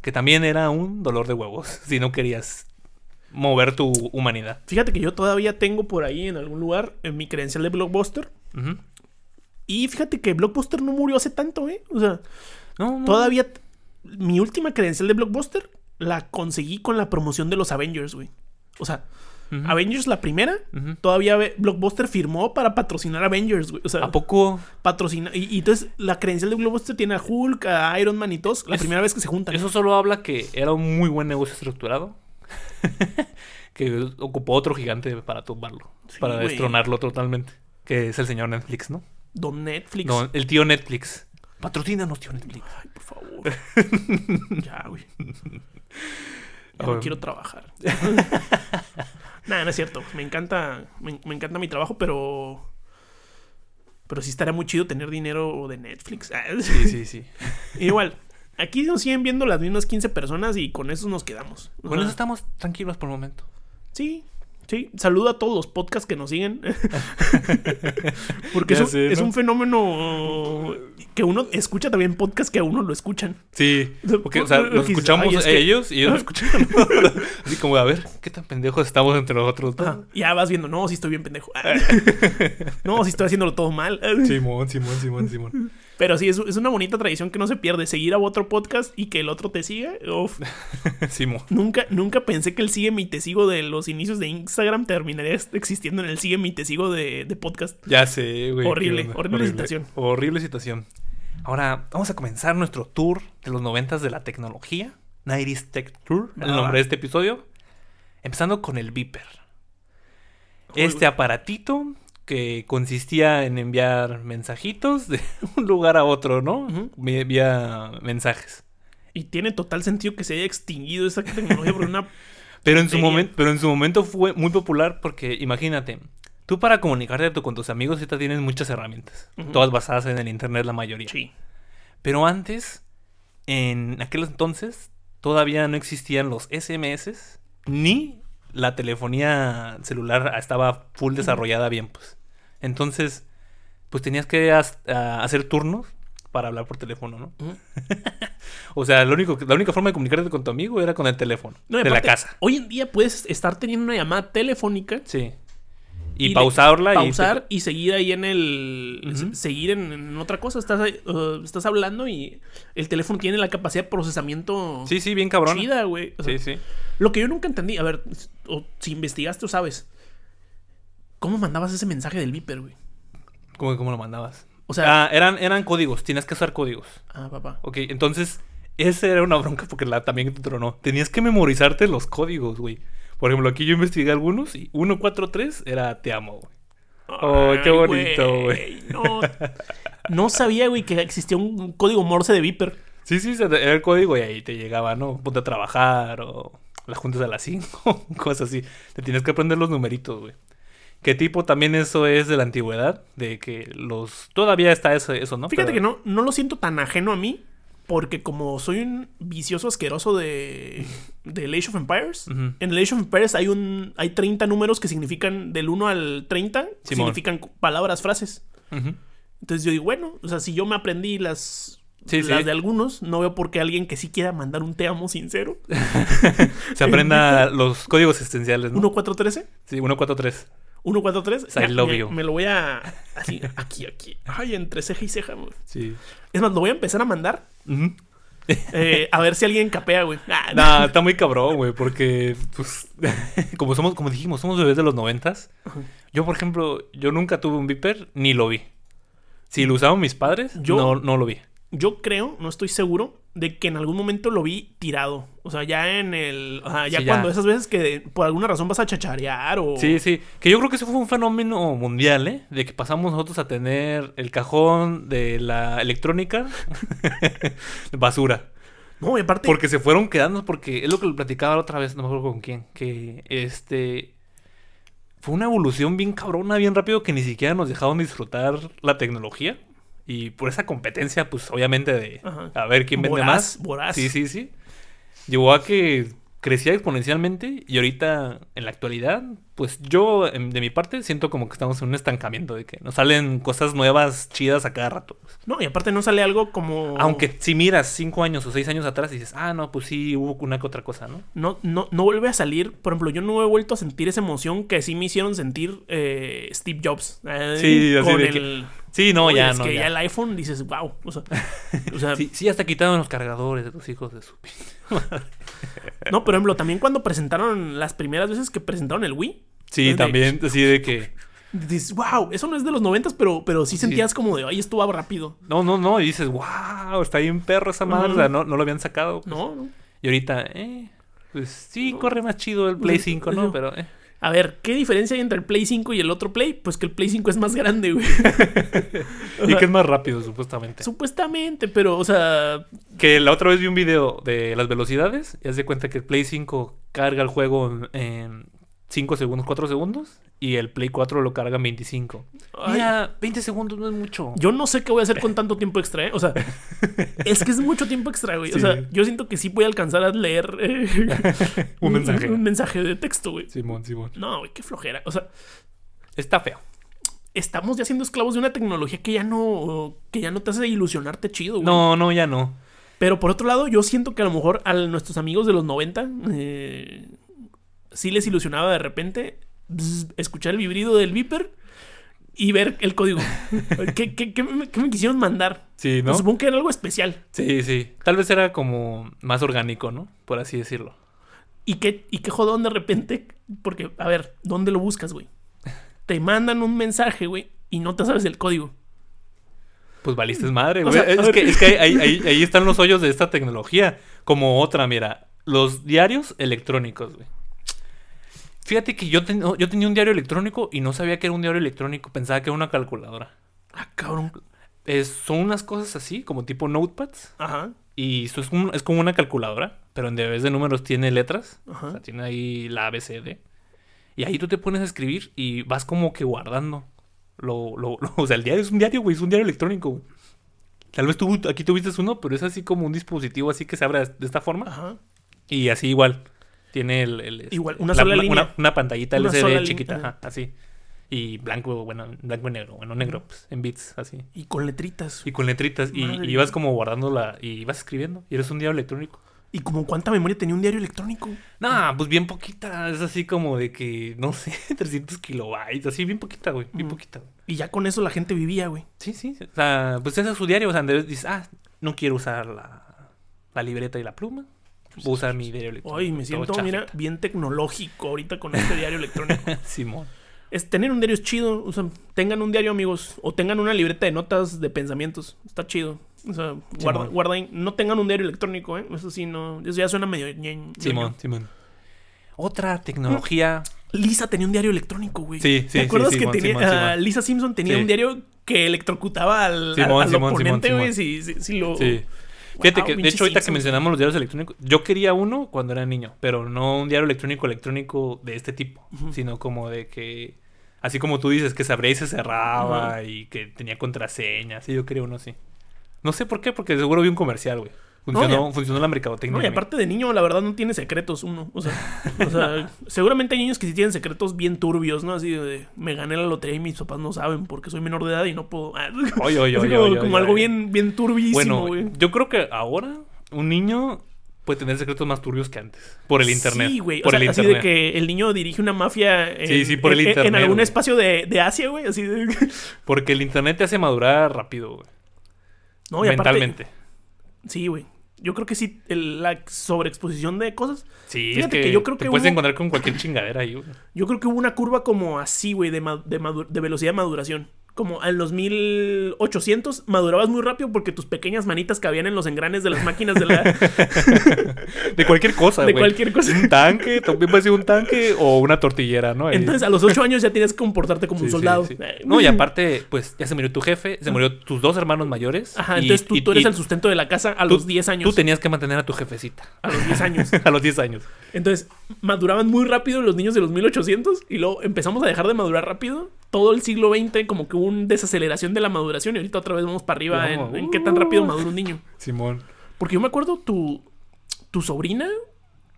Que también era un dolor de huevos si no querías mover tu humanidad. Fíjate que yo todavía tengo por ahí en algún lugar en mi credencial de Blockbuster. Y fíjate que Blockbuster no murió hace tanto, ¿eh? O sea, No, no. todavía. Mi última credencial de Blockbuster la conseguí con la promoción de los Avengers, güey. O sea. Avengers la primera, todavía Blockbuster firmó para patrocinar Avengers, güey. O sea, ¿A poco? patrocina. Y, y entonces la credencial de Blockbuster tiene a Hulk, a Iron Man y todos. La Es- primera vez que se juntan. Eso solo habla que era un muy buen negocio estructurado. que ocupó otro gigante para tumbarlo. Sí, para güey. destronarlo totalmente. Que es el señor Netflix, ¿no? Don Netflix. No, el tío Netflix. Patrocínanos, tío Netflix. Ay, por favor. ya, güey. Ya no quiero trabajar. Nada, no es cierto. Me encanta, me, me encanta mi trabajo, pero. Pero sí estaría muy chido tener dinero de Netflix. Sí, sí, sí. Igual, aquí nos siguen viendo las mismas 15 personas y con eso nos quedamos. Con sea, eso estamos tranquilos por el momento. Sí, sí. Saludo a todos los podcasts que nos siguen. Porque Ya es, un, fenómeno que uno escucha también podcasts que a uno lo escuchan. Sí. Porque, o sea, los escuchamos "Ay, es a que-" ellos y ellos nos escuchan. Así como, a ver, ¿qué tan pendejos estamos entre nosotros? Ya vas viendo, no, sí estoy bien pendejo. no, sí estoy haciéndolo todo mal. Simón, Simón, Simón, Simón. Pero sí, es, es una bonita tradición que no se pierde. Seguir a otro podcast y que el otro te siga. Uf. Simo. Nunca, nunca pensé que el sígueme y te sigo de los inicios de Instagram terminaría existiendo en el sígueme y te sigo de, de podcast. Ya sé, güey. Horrible, horrible situación. Horrible situación. Ahora, vamos a comenzar nuestro tour de los noventas de la tecnología. 90s Tech Tour, el Ah. nombre de este episodio. Empezando con el Viper. Este aparatito que consistía en enviar mensajitos de un lugar a otro, ¿no? Ujú. Vi- Vía mensajes. Y tiene total sentido que se haya extinguido esa tecnología por una. Pero en, su momento, pero en su momento fue muy popular porque, imagínate, tú para comunicarte con tus amigos ahorita tienes muchas herramientas. Todas basadas en el internet, la mayoría. Sí. Pero antes, en aquel entonces, todavía no existían los SMS ni la telefonía celular estaba full desarrollada bien, pues. Entonces, pues tenías que hacer turnos para hablar por teléfono, ¿no? O sea, lo único, que- la única forma de comunicarte con tu amigo era con el teléfono No, y de la casa. Hoy en día puedes estar teniendo una llamada telefónica. Sí. Y, le- pausarla pausar y seguir ahí en el seguir en, en otra cosa estás uh, estás hablando y el teléfono tiene la capacidad de procesamiento y... Sí, sí, bien cabrón. chida güey O sea, Sí, sí. lo que yo nunca entendí a ver o si investigaste o sabes cómo mandabas ese mensaje del viper güey ¿Cómo, cómo lo mandabas? o sea Ah, eran, eran códigos, tienes que usar códigos. ah papá Ok, entonces, esa era una bronca porque la también te tronó. Tenías que memorizarte los códigos, güey. Por ejemplo, aquí yo investigué algunos y 143 era te amo, güey. Oh, qué Ay, bonito, güey. no no sabía güey que existía un código Morse de viper Sí, sí, era el código y ahí te llegaba, ¿no? Ponte a trabajar o las juntas a las 5, cosas así. Te tienes que aprender los numeritos, güey. ¿Qué tipo también eso es de la antigüedad? De que los... Todavía está eso, eso ¿no? Fíjate Pero- que no, no lo siento tan ajeno a mí, porque como soy un vicioso asqueroso de, de Age of Empires, en el Age of Empires hay un hay 30 números que significan del 1 al 30, Simón. significan palabras, frases. Entonces yo digo, bueno, o sea, si yo me aprendí las, Sí, las sí. de algunos, no veo por qué alguien que sí quiera mandar un te amo sincero. Se aprenda los códigos existenciales, ¿no? 1413, Sí, 143. 143. I Ya, love me, you. me lo voy a así aquí aquí. Ay, entre ceja y ceja. güey. Sí. Es más, lo voy a empezar a mandar eh, a ver si alguien capea, güey. Ah, Nah, está muy cabrón, güey, porque, pues, como somos, como dijimos, somos bebés de los noventas. Yo, por ejemplo, yo nunca tuve un Viper, ni lo vi. Si lo usaban mis padres, Yo- no, no lo vi. Yo creo, no estoy seguro, de que en algún momento lo vi tirado. O sea, ya en el. O sea, ya Sí, ya. cuando esas veces que por alguna razón vas a chacharear o. Sí, sí. Que yo creo que eso fue un fenómeno mundial, ¿eh? De que pasamos nosotros a tener el cajón de la electrónica basura. No, y aparte. Porque se fueron quedando, porque es lo que lo platicaba la otra vez, no me acuerdo con quién, que este fue una evolución bien cabrona, bien rápido, que ni siquiera nos dejaron disfrutar la tecnología. Y por esa competencia, pues obviamente de Ajá. a ver quién vende Voraz, más. voraz. Sí, sí, sí. Llevó a que crecía exponencialmente y ahorita, en la actualidad, pues yo, en- de mi parte, siento como que estamos en un estancamiento, de que nos salen cosas nuevas, chidas a cada rato. No, y aparte no sale algo como. Aunque si miras cinco años o seis años atrás y dices, ah, no, pues sí, hubo una que otra cosa, ¿no? No, no, no vuelve a salir. Por ejemplo, yo no he vuelto a sentir esa emoción que sí me hicieron sentir eh, Steve Jobs. eh, Sí, así con de que- el. Sí, no, Oye, ya es no. que ya. ya. el iPhone dices, wow. O sea, o sea, Sí, sí, hasta quitaron los cargadores de tus hijos de su... no, por ejemplo, también cuando presentaron las primeras veces que presentaron el Wii. Sí, Es de- también, así de que... Dices, wow, eso no es de los noventas, pero, pero sí sentías como de, ay, esto va rápido. No, no, no, y dices, wow, está bien perro esa madre, o sea, no, no lo habían sacado. pues. No, no. Y ahorita, eh, pues sí, corre más chido el Play No, 5, no. ¿no? Pero, eh. A ver, ¿qué diferencia hay entre el Play 5 y el otro Play? Pues que el Play 5 es más grande, güey. Y que es más rápido, supuestamente. Supuestamente, pero, o sea, Que la otra vez vi un video de las velocidades y haz de cuenta que el Play 5 carga el juego en 5 segundos, 4 segundos y el Play 4 lo carga en 25. Ay. Mira, 20 segundos no es mucho. yo no sé qué voy a hacer con tanto tiempo extra, ¿eh? O sea, es que es mucho tiempo extra, güey. O sea, yo siento que sí voy a alcanzar a leer eh, Un mensaje. Un, mensaje de texto, güey. Simón, Simón. No, güey, qué flojera. O sea, Está feo. estamos ya siendo esclavos de una tecnología que ya no, que ya no te hace ilusionarte chido, güey. No, no, ya no. Pero por otro lado, yo siento que a lo mejor a nuestros amigos de los 90 eh, sí les ilusionaba de repente bzz, escuchar el vibrido del Viper y ver el código. ¿Qué, qué, qué me, qué me quisieron mandar? Sí, ¿no? Pues supongo que era algo especial. Sí, sí. Tal vez era como más orgánico, ¿no? Por así decirlo. Y qué, y qué jodón de repente. Porque, a ver, ¿dónde lo buscas, güey? Te mandan un mensaje, güey, y no te sabes el código. Pues valiste madre, O güey. sea, es, que, es que ahí, ahí- ahí están los hoyos de esta tecnología. Como otra, mira. Los diarios electrónicos, güey. Fíjate que yo, ten- yo tenía un diario electrónico y no sabía que era un diario electrónico. Pensaba que era una calculadora. Ah, cabrón. Es- son unas cosas así, como tipo notepads. Ajá. Y esto es, un- es como una calculadora, pero en vez de números tiene letras. Ajá. O sea, tiene ahí la ABCD. Y ahí tú te pones a escribir y vas como que guardando. Lo, lo, lo- o sea, el diario es un diario, güey, es un diario electrónico, güey. Tal vez tú aquí tuviste uno, pero es así como un dispositivo así que se abre de esta forma. Ajá. Y así igual. Tiene el... el- Igual, una la- sola la- línea. Una, una pantallita Una LCD chiquita, ajá. así. Y blanco, bueno, blanco y negro. Bueno, negro, pues, en bits, así. Y con letritas. Y con letritas. Y, ibas como guardándola y ibas escribiendo. Y eres un diario electrónico. ¿Y como cuánta memoria tenía un diario electrónico? No, pues bien poquita. Es así como de que, no sé, 300 kilobytes. Así, bien poquita, güey. Bien poquita. güey. Y ya con eso la gente vivía, güey. Sí, sí. O sea, pues ese es su diario. O sea, Andrés dice, ah, no quiero usar la, la libreta y la pluma. A usar mi diario electrónico. Ay, me siento, mira, bien tecnológico ahorita con este diario electrónico. Simón. Es, tener un diario es chido. O sea, tengan un diario, amigos. O tengan una libreta de notas de pensamientos. Está chido. O sea, guarda, guarden- no tengan un diario electrónico, ¿eh? Eso sí, no. Eso ya suena medio. Simón. Simón. Otra tecnología. Lisa tenía un diario electrónico, güey. Sí, sí, ¿Te acuerdas sí, que Simón, tenía. Simón, ah. Lisa Simpson tenía un diario que electrocutaba al, Simón, al Simón, oponente, güey. Sí, sí, sí lo. Fíjate Wow, que, de hecho, ahorita que mencionamos los diarios electrónicos, yo quería uno cuando era niño, pero no un diario electrónico electrónico de este tipo, sino como de que, así como tú dices, que se abría y se cerraba y que tenía contraseñas, y yo quería uno así. No sé por qué, porque seguro vi un comercial, güey. Funcionó, ya. funcionó la mercadotecnia. No, y aparte de niño, la verdad no tiene secretos uno. O sea, o sea, seguramente hay niños que sí tienen secretos bien turbios, ¿no? Así de, me gané la lotería y mis papás no saben porque soy menor de edad y no puedo. Oye, oye, oye, como, como algo bien, bien turbísimo, Bueno, güey. yo creo que ahora un niño puede tener secretos más turbios que antes, por el internet. Sí, güey. O Por sea, el así internet. de que el niño dirige una mafia en, Sí, sí, por el en- en internet, algún espacio de, de Asia, güey. Así de. Porque el internet te hace madurar rápido, güey. No, y aparte- mentalmente. Sí, güey. Yo creo que sí, el- la sobreexposición de cosas. Sí, Fíjate es que, que yo creo te que puedes hubo- encontrar con cualquier chingadera ahí, güey. Yo creo que hubo una curva como así, güey, de, de, de velocidad de maduración. Como en los 1800 madurabas muy rápido porque tus pequeñas manitas cabían en los engranes de las máquinas de la... De cualquier cosa, De cualquier cosa. Un tanque, también puede ser un tanque o una tortillera, ¿no? Ahí. Entonces a los 8 años ya tienes que comportarte como Sí, un soldado. sí. Eh, No, y aparte, pues ya se murió tu jefe, se murió tus dos hermanos mayores. Ajá, y- entonces tú, y- tú eres y el sustento de la casa a tú- los 10 años. Tú tenías que mantener a tu jefecita. A los 10 años. a los 10 años. Entonces, maduraban muy rápido los niños de los 1800 y luego empezamos a dejar de madurar rápido. Todo el siglo XX como que hubo una desaceleración de la maduración y ahorita otra vez vamos para arriba en, en qué tan rápido uh. madura un niño. Simón. Porque yo me acuerdo tu, tu sobrina,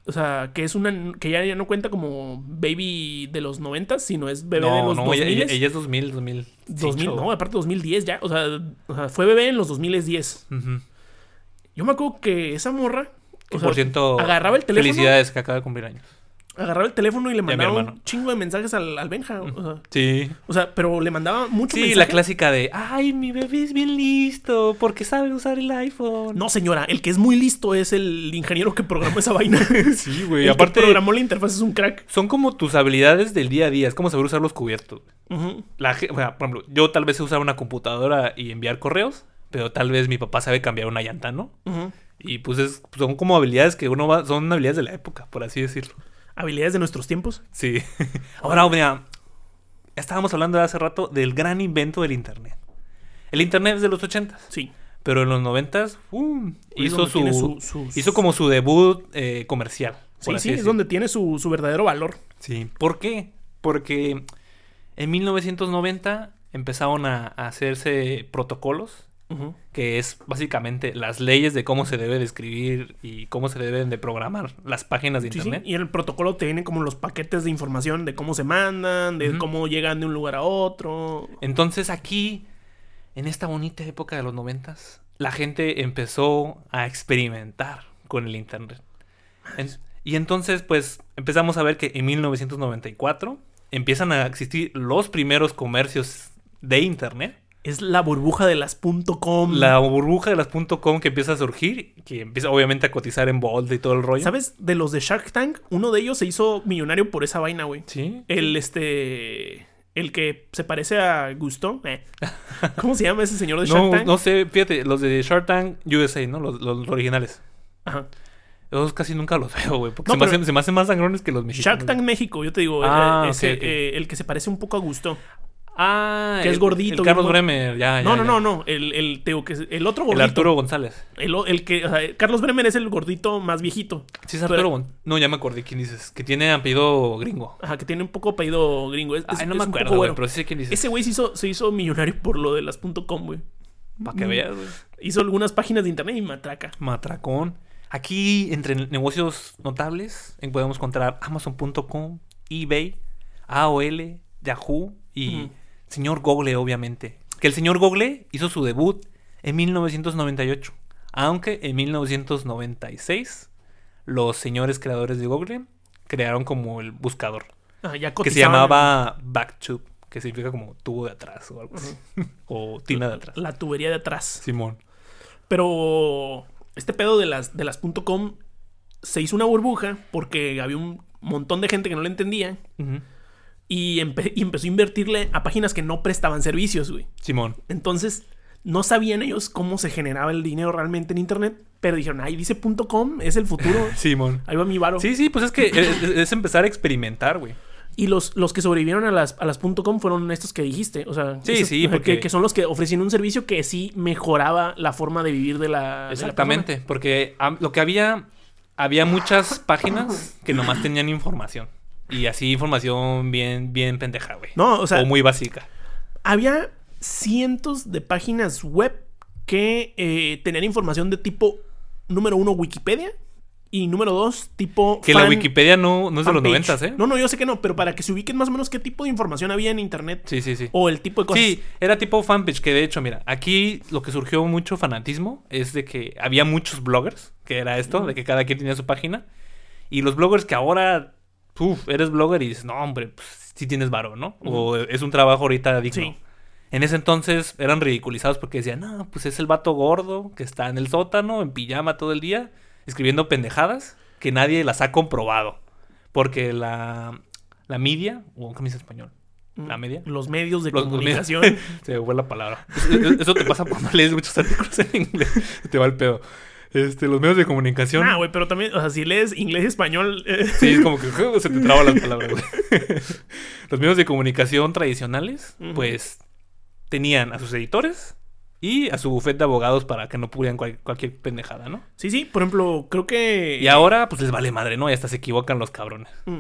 o sea, que es una que ya, ya no cuenta como baby de los 90, sino es bebé de los no, 2000. ella, ella es 2000, 2000. 2000, no, aparte 2010 ya, o sea, o sea, fue bebé en los 2010. Ujú. Yo me acuerdo que esa morra, Que o sea, por cierto, agarraba el teléfono, felicidades que acaba de cumplir años. Agarraba el teléfono y le mandaba un chingo de mensajes al, al Benja, o sea, Sí. o sea, pero le mandaba mucho Sí, mensaje. la clásica de, ay, mi bebé es bien listo porque sabe usar el iPhone. No, señora, el que es muy listo es el ingeniero que programó esa vaina. Sí, güey. el Aparte, que programó la interfaz es un crack. son como tus habilidades del día a día. Es como saber usar los cubiertos. Ujú. La, o sea, por ejemplo, yo tal vez sé usar una computadora y enviar correos, pero tal vez mi papá sabe cambiar una llanta, ¿no? Ujú. Y pues es- son como habilidades que uno va, son habilidades de la época, por así decirlo. Habilidades de nuestros tiempos. Sí. Ahora, mira, estábamos hablando hace rato del gran invento del Internet. El Internet es de los 80 Sí. pero en los 90 ¡um! Es hizo su, hizo como su debut eh, comercial. Sí, sí, es donde tiene su, su verdadero valor. Sí. ¿Por qué? Porque en 1990 empezaron a, a hacerse protocolos, Ujú. Que es básicamente las leyes de cómo se debe de escribir y cómo se deben de programar las páginas de Sí, sí. internet. Y el protocolo te como los paquetes de información de cómo se mandan, de cómo llegan de un lugar a otro. Entonces aquí, en esta bonita época de los noventas, la gente empezó a experimentar con el internet. En- y entonces, pues, empezamos a ver que en 1994 empiezan a existir los primeros comercios de internet. Es la burbuja de las .com. La burbuja de las .com que empieza a surgir, que empieza obviamente a cotizar en bolsa y todo el rollo. ¿Sabes? De los de Shark Tank, uno de ellos se hizo millonario por esa vaina, güey. Sí. El este. El que se parece a Gusto. eh. ¿Cómo se llama ese señor de Shark No, Tank? no sé, fíjate, los de Shark Tank USA, ¿no? Los, los originales. Ajá. Esos casi nunca los veo, güey. Porque No, se, me hacen, se me hacen más sangrones que los mexicanos. Shark Tank México, yo te digo. Ah, eh, ese, eh, el que se parece un poco a Gusto. Ah, Que es el- gordito, El Carlos Bremer, ya, ya. no, no, ya. no, no. El, el, te digo que es- el otro El gordito. Arturo González. El, el que. o sea, Carlos Bremer es el gordito más viejito. Sí, es Arturo Gon- No, ya me acordé quién dices. Que tiene apellido gringo. Ajá, que tiene un poco apellido gringo. Es, no me acuerdo, güey, pero sí sé quién dices. Ese güey se hizo, se hizo millonario por lo de las .com, güey. Para que veas, güey. Hizo algunas páginas de internet y matraca. Matracón. Aquí, entre negocios notables, podemos encontrar Amazon.com, eBay, AOL, Yahoo y. señor Google, obviamente. Que el señor Google hizo su debut en 1998. Aunque en 1996 los señores creadores de Google crearon como el buscador. Ah, ya Que se llamaba Backtube, que significa como tubo de atrás o algo así. o tina de atrás. La tubería de atrás. Simón. Pero este pedo de las, de las .com se hizo una burbuja porque había un montón de gente que no le entendía Ujú. Y, empe- y empezó a invertirle a páginas que no prestaban servicios, güey. Simón. Entonces, no sabían ellos cómo se generaba el dinero realmente en internet, pero dijeron, ay, dice .com, es el futuro. Simón. Ahí va mi varo. Sí, sí, pues es que es, empezar a experimentar, güey. Y los, los que sobrevivieron a las, a las .com fueron estos que dijiste. O sea, Sí, esos- sí, que- porque- que, son los que ofrecían un servicio que sí mejoraba la forma de vivir de la. de la Exactamente, porque lo que había, había muchas páginas que nomás tenían información. Y así información bien, bien pendeja, güey. No, o sea, o muy básica. había cientos de páginas web que eh, tenían información de tipo, número uno, Wikipedia. Y número dos, tipo. Que la Wikipedia no, no es de los noventas, ¿eh? No, no, yo sé que no, pero para que se ubiquen más o menos qué tipo de información había en internet. Sí, sí, sí. O el tipo de cosas. Sí, era tipo fanpage, que de hecho, mira, aquí lo que surgió mucho fanatismo es de que había muchos bloggers, que era esto, de que cada quien tenía su página. Y los bloggers que ahora, uf, eres blogger y dices, no, hombre, pues sí tienes varo, ¿no? O es un trabajo ahorita digno. Sí. En ese entonces eran ridiculizados porque decían, no, pues es el vato gordo que está en el sótano, en pijama todo el día, escribiendo pendejadas que nadie las ha comprobado. Porque la, la media, o ¿cómo dice español? ¿La media? Los medios de Los- comunicación. medios- Se me fue la palabra. Eso te pasa cuando lees muchos artículos en inglés. Te va el pedo. Este, los medios de comunicación. Ah, güey, pero también, o sea, si lees inglés y español. eh, Sí, es como que uh, se te traban las palabras. güey. Los medios de comunicación tradicionales, pues, tenían a sus editores y a su bufete de abogados para que no cual- cualquier pendejada, ¿no? Sí, sí, por ejemplo, creo que. Y ahora, pues les vale madre, ¿no? Y hasta se equivocan los cabrones. Mm.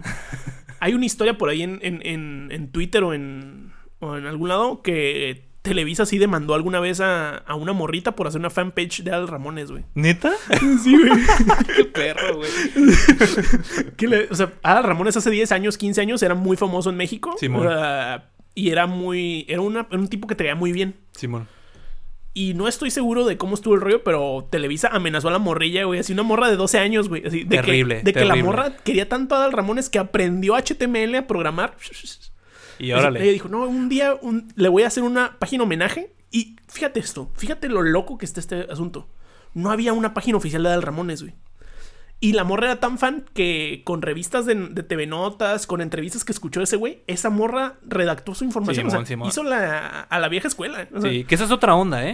Hay una historia por ahí en, en, en, en Twitter o en, o en algún lado que Televisa sí demandó alguna vez a, a una morrita por hacer una fanpage de Al Ramones, güey. ¿Neta? Sí, güey. Qué perro, güey. Que le- o sea, Adal Ramones hace 10 años, 15 años era muy famoso en México. Simón. O sea, y era muy. Era, una- era un tipo que te veía muy bien. Simón. Y no estoy seguro de cómo estuvo el rollo, pero Televisa amenazó a la morrilla, güey. Así una morra de 12 años, güey. Así, de Terrible, Que, de que la morra quería tanto a Adal Ramones que aprendió HTML a programar. Y Ella órale. dijo, no, un día un- le voy a hacer una página homenaje. Y fíjate esto, fíjate lo loco que está este asunto. No había una página oficial de Adal Ramones, güey. Y la morra era tan fan que con revistas de, de TV Notas, con entrevistas que escuchó ese güey, esa morra redactó su información. o sea, hizo la, a la vieja escuela. o sea, Sí, que esa es otra onda, ¿eh?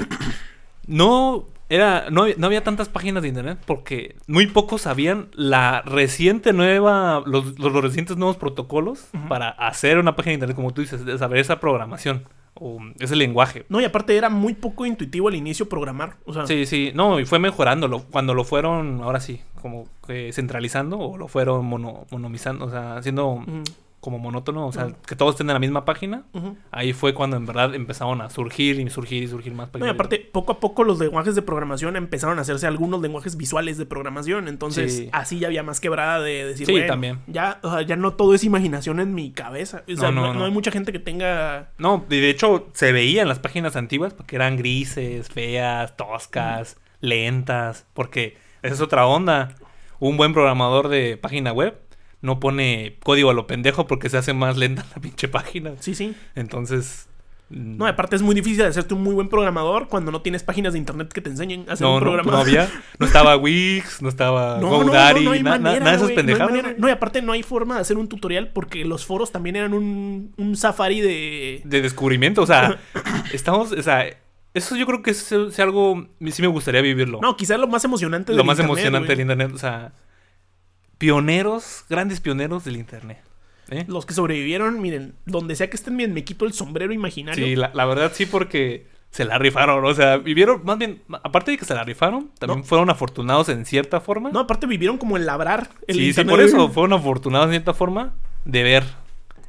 No era no había, no había tantas páginas de internet porque muy pocos sabían la reciente nueva los, los, los recientes nuevos protocolos para hacer una página de internet como tú dices, de saber esa programación o ese lenguaje. No, y aparte era muy poco intuitivo al inicio programar. O sea, Sí, sí, no, y fue mejorándolo. Cuando lo fueron, ahora sí, como que centralizando o lo fueron mono, monomizando, o sea, haciendo como monótono, o sea, que todos estén en la misma página. Ahí fue cuando en verdad empezaron a surgir y surgir y surgir más No, y aparte, poco a poco los lenguajes de programación empezaron a hacerse algunos lenguajes visuales de programación. Entonces, Sí. así ya había más quebrada de decir, Sí, bueno, también. Ya, o sea, ya no todo es imaginación en mi cabeza. O sea, No, no, no, no no. hay mucha gente que tenga. No, y de hecho se veía en las páginas antiguas porque eran grises, feas, toscas, lentas, porque esa es otra onda. Un buen programador de página web no pone código a lo pendejo porque se hace más lenta la pinche página. Sí, sí. Entonces, No, aparte es muy difícil de hacerte un muy buen programador cuando no tienes páginas de internet que te enseñen a hacer no, un no, programa. no había. No estaba Wix, no estaba No, no, no, GoDaddy, no hay na- na- nada de esas no pendejadas. No, y aparte no hay forma de hacer un tutorial porque los foros también eran un, un safari de... de descubrimiento. O sea, estamos, o sea, eso yo creo que es, es algo, sí me gustaría vivirlo. No, quizás lo más emocionante Lo del más internet, emocionante güey. del internet, o sea, pioneros, grandes pioneros del internet. ¿eh? Los que sobrevivieron, miren, donde sea que estén, miren, me quito el sombrero imaginario. Sí, la, la verdad sí, porque se la rifaron, o sea, vivieron, más bien, aparte de que se la rifaron, también No. fueron afortunados en cierta forma. No, aparte vivieron como el labrar. El sí, sí, internet, por eso, fueron afortunados en cierta forma de ver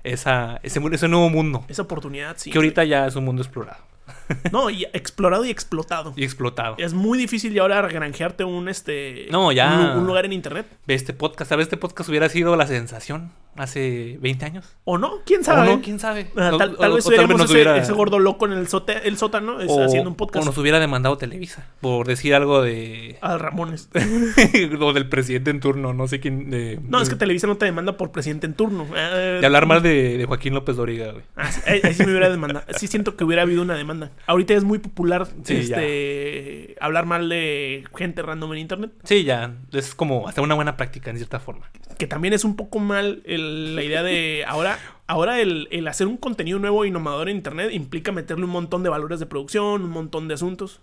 esa, ese, nuevo mundo. Esa oportunidad, sí. que ahorita ya es un mundo explorado. No, y explorado y explotado. y explotado. Es muy difícil ya ahora granjearte un este. No, ya. Un, lu- un lugar en internet. Ve este podcast, ¿sabes? Este podcast hubiera sido la sensación hace 20 años. O no, quién O sabe. no, quién sabe. Ah, O- tal, o- tal vez o hubiéramos ese, hubiera- ese gordo loco en el, sote- el sótano es, o- haciendo un O podcast nos hubiera demandado Televisa por decir algo de. al Ramones. o del presidente en turno, no sé quién. De, No, es que Televisa no te demanda por presidente en turno. Eh, de hablar mal de, de Joaquín López Doriga, güey. Ah, sí, ahí, ahí sí me hubiera demandado. Sí siento que hubiera habido una demanda. Ahorita es muy popular Sí, este, hablar mal de gente random en internet. Sí, ya. Es como hasta una buena práctica en cierta forma. Que también es un poco mal el- la idea de ahora. Ahora el, el hacer un contenido nuevo e innovador en internet implica meterle un montón de valores de producción, un montón de asuntos.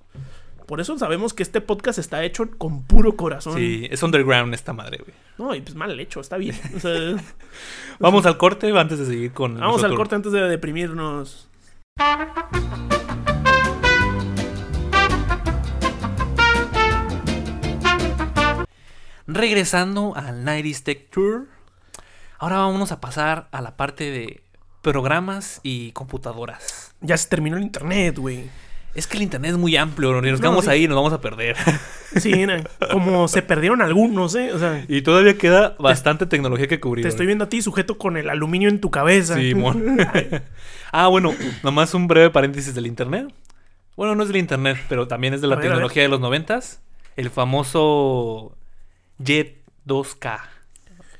Por eso sabemos que este podcast está hecho con puro corazón. Sí, es underground esta madre, güey. No, y pues mal hecho, está bien. O sea, Vamos al corte antes de seguir con. vamos al corte antes de deprimirnos. Regresando al 90s Tech Tour. Ahora vámonos a pasar a la parte de programas y computadoras. Ya se terminó el internet, güey. Es que el internet es muy amplio, nos No, quedamos sí. ahí y nos vamos a perder. Sí, como se perdieron algunos, ¿eh? O sea, y todavía queda bastante tecnología que cubrir. te estoy viendo a ti sujeto con el aluminio en tu cabeza. Sí, mon. ah, bueno, nomás un breve paréntesis del internet. Bueno, no es del internet, pero también es de la ver, tecnología de los noventas. El famoso Jet 2K.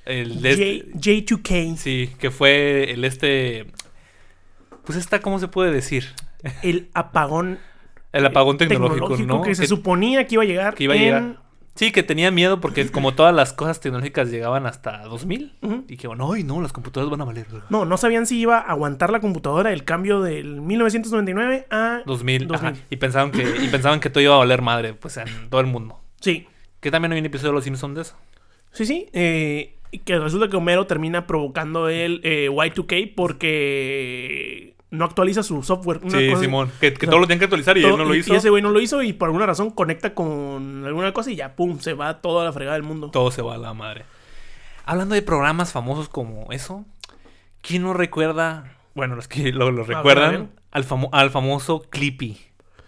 El de este- J, J2K, Sí, que fue el este. Pues esta, ¿cómo se puede decir? el apagón El apagón tecnológico, ¿no? que se Que- suponía que iba a llegar. que iba a en- llegar. Sí, que tenía miedo porque como todas las cosas tecnológicas llegaban hasta 2000. Ujú. Y que bueno, ay no, las computadoras van a valer. No, no sabían si iba a aguantar la computadora el cambio del 1999 a 2000, 2000. ajá. Y pensaban que y pensaban que todo iba a valer madre, pues en todo el mundo. Sí, Que también hay un episodio de Los Simpsons de eso. sí, sí. eh, que resulta que Homero termina provocando el eh, Y2K porque no actualiza su software. Una sí, cosa- Simón. Que, que no. todo lo tienen que actualizar y todo- él no lo hizo. Y ese güey no lo hizo y por alguna razón conecta con alguna cosa y ya, pum, se va toda la fregada del mundo. Todo se va a la madre. Hablando de programas famosos como eso, ¿quién no recuerda? Bueno, los que lo, recuerdan, ver. al, famo- al famoso Clippy.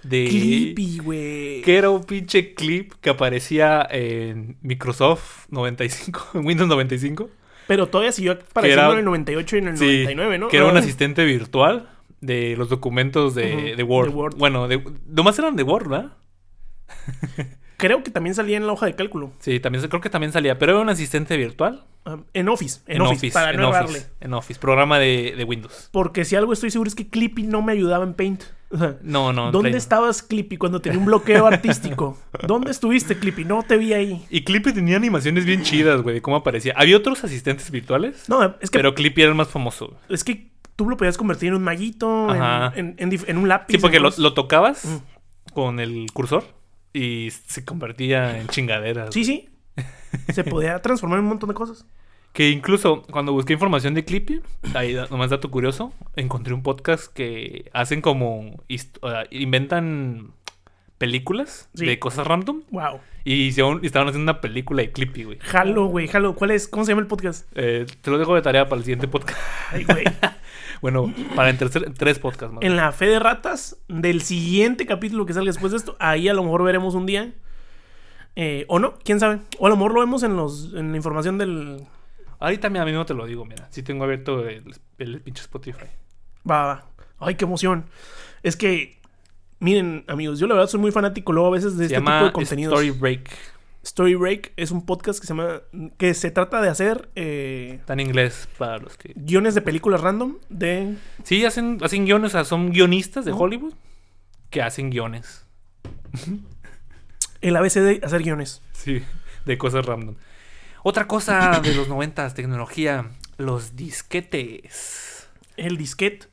De, Clippy, güey. Que era un pinche clip que aparecía en Microsoft 95, en Windows 95. Pero todavía siguió apareciendo era- en el 98 y en el Sí, 99, ¿no? Que era un asistente virtual de los documentos de, Word. de Word. Bueno, de, nomás eran de Word, ¿verdad? Creo que también salía en la hoja de cálculo. Sí, también creo que también salía, pero era un asistente virtual. Ah, en Office. En, Office, para en no Office, errarle. en Office, programa de, de Windows. Porque si algo estoy seguro es que Clippy no me ayudaba en Paint. O sea, No, no. ¿Dónde Play- estabas, Clippy, cuando tenía un bloqueo artístico? ¿Dónde estuviste, Clippy? No te vi ahí. Y Clippy tenía animaciones bien chidas, güey, de cómo aparecía. Había otros asistentes virtuales, No, es que, pero Clippy era el más famoso. es que tú lo podías convertir en un maguito, en, Ajá. en- en dif- en un lápiz. Sí, porque lo, tocabas Ujú. con el cursor y se convertía en chingaderas. Sí, sí. Se podía transformar en un montón de cosas. Que incluso cuando busqué información de Clippy, ahí nomás dato curioso, encontré un podcast que hacen como inventan películas Sí. de cosas random Wow. y, hicieron- estaban haciendo una película de Clippy, güey. Jalo, güey, jalo. ¿Cuál es? ¿Cómo se llama el podcast? Eh, te lo dejo de tarea para el siguiente podcast. Ay, güey. bueno, para en tercer- tres podcasts más. en la fe de ratas del siguiente capítulo que salga después de esto, ahí a lo mejor veremos un día. Eh, o no, quién sabe. O a lo mejor lo vemos en los en la información del. Ahorita a mí no te lo digo, mira. Sí tengo abierto el, el pinche Spotify. Va, va. Ay, qué emoción. Es que, miren, amigos, yo la verdad soy muy fanático luego a veces de Se este tipo de contenidos. Story Break. Story Break es un podcast que se llama. que se trata de hacer eh, Está en inglés para los que. guiones de películas random de. Sí, hacen, hacen guiones, o sea, son guionistas de. Hollywood que hacen guiones. El ABC de hacer guiones. Sí, de cosas random. Otra cosa de los noventas, tecnología, los disquetes. El disquete.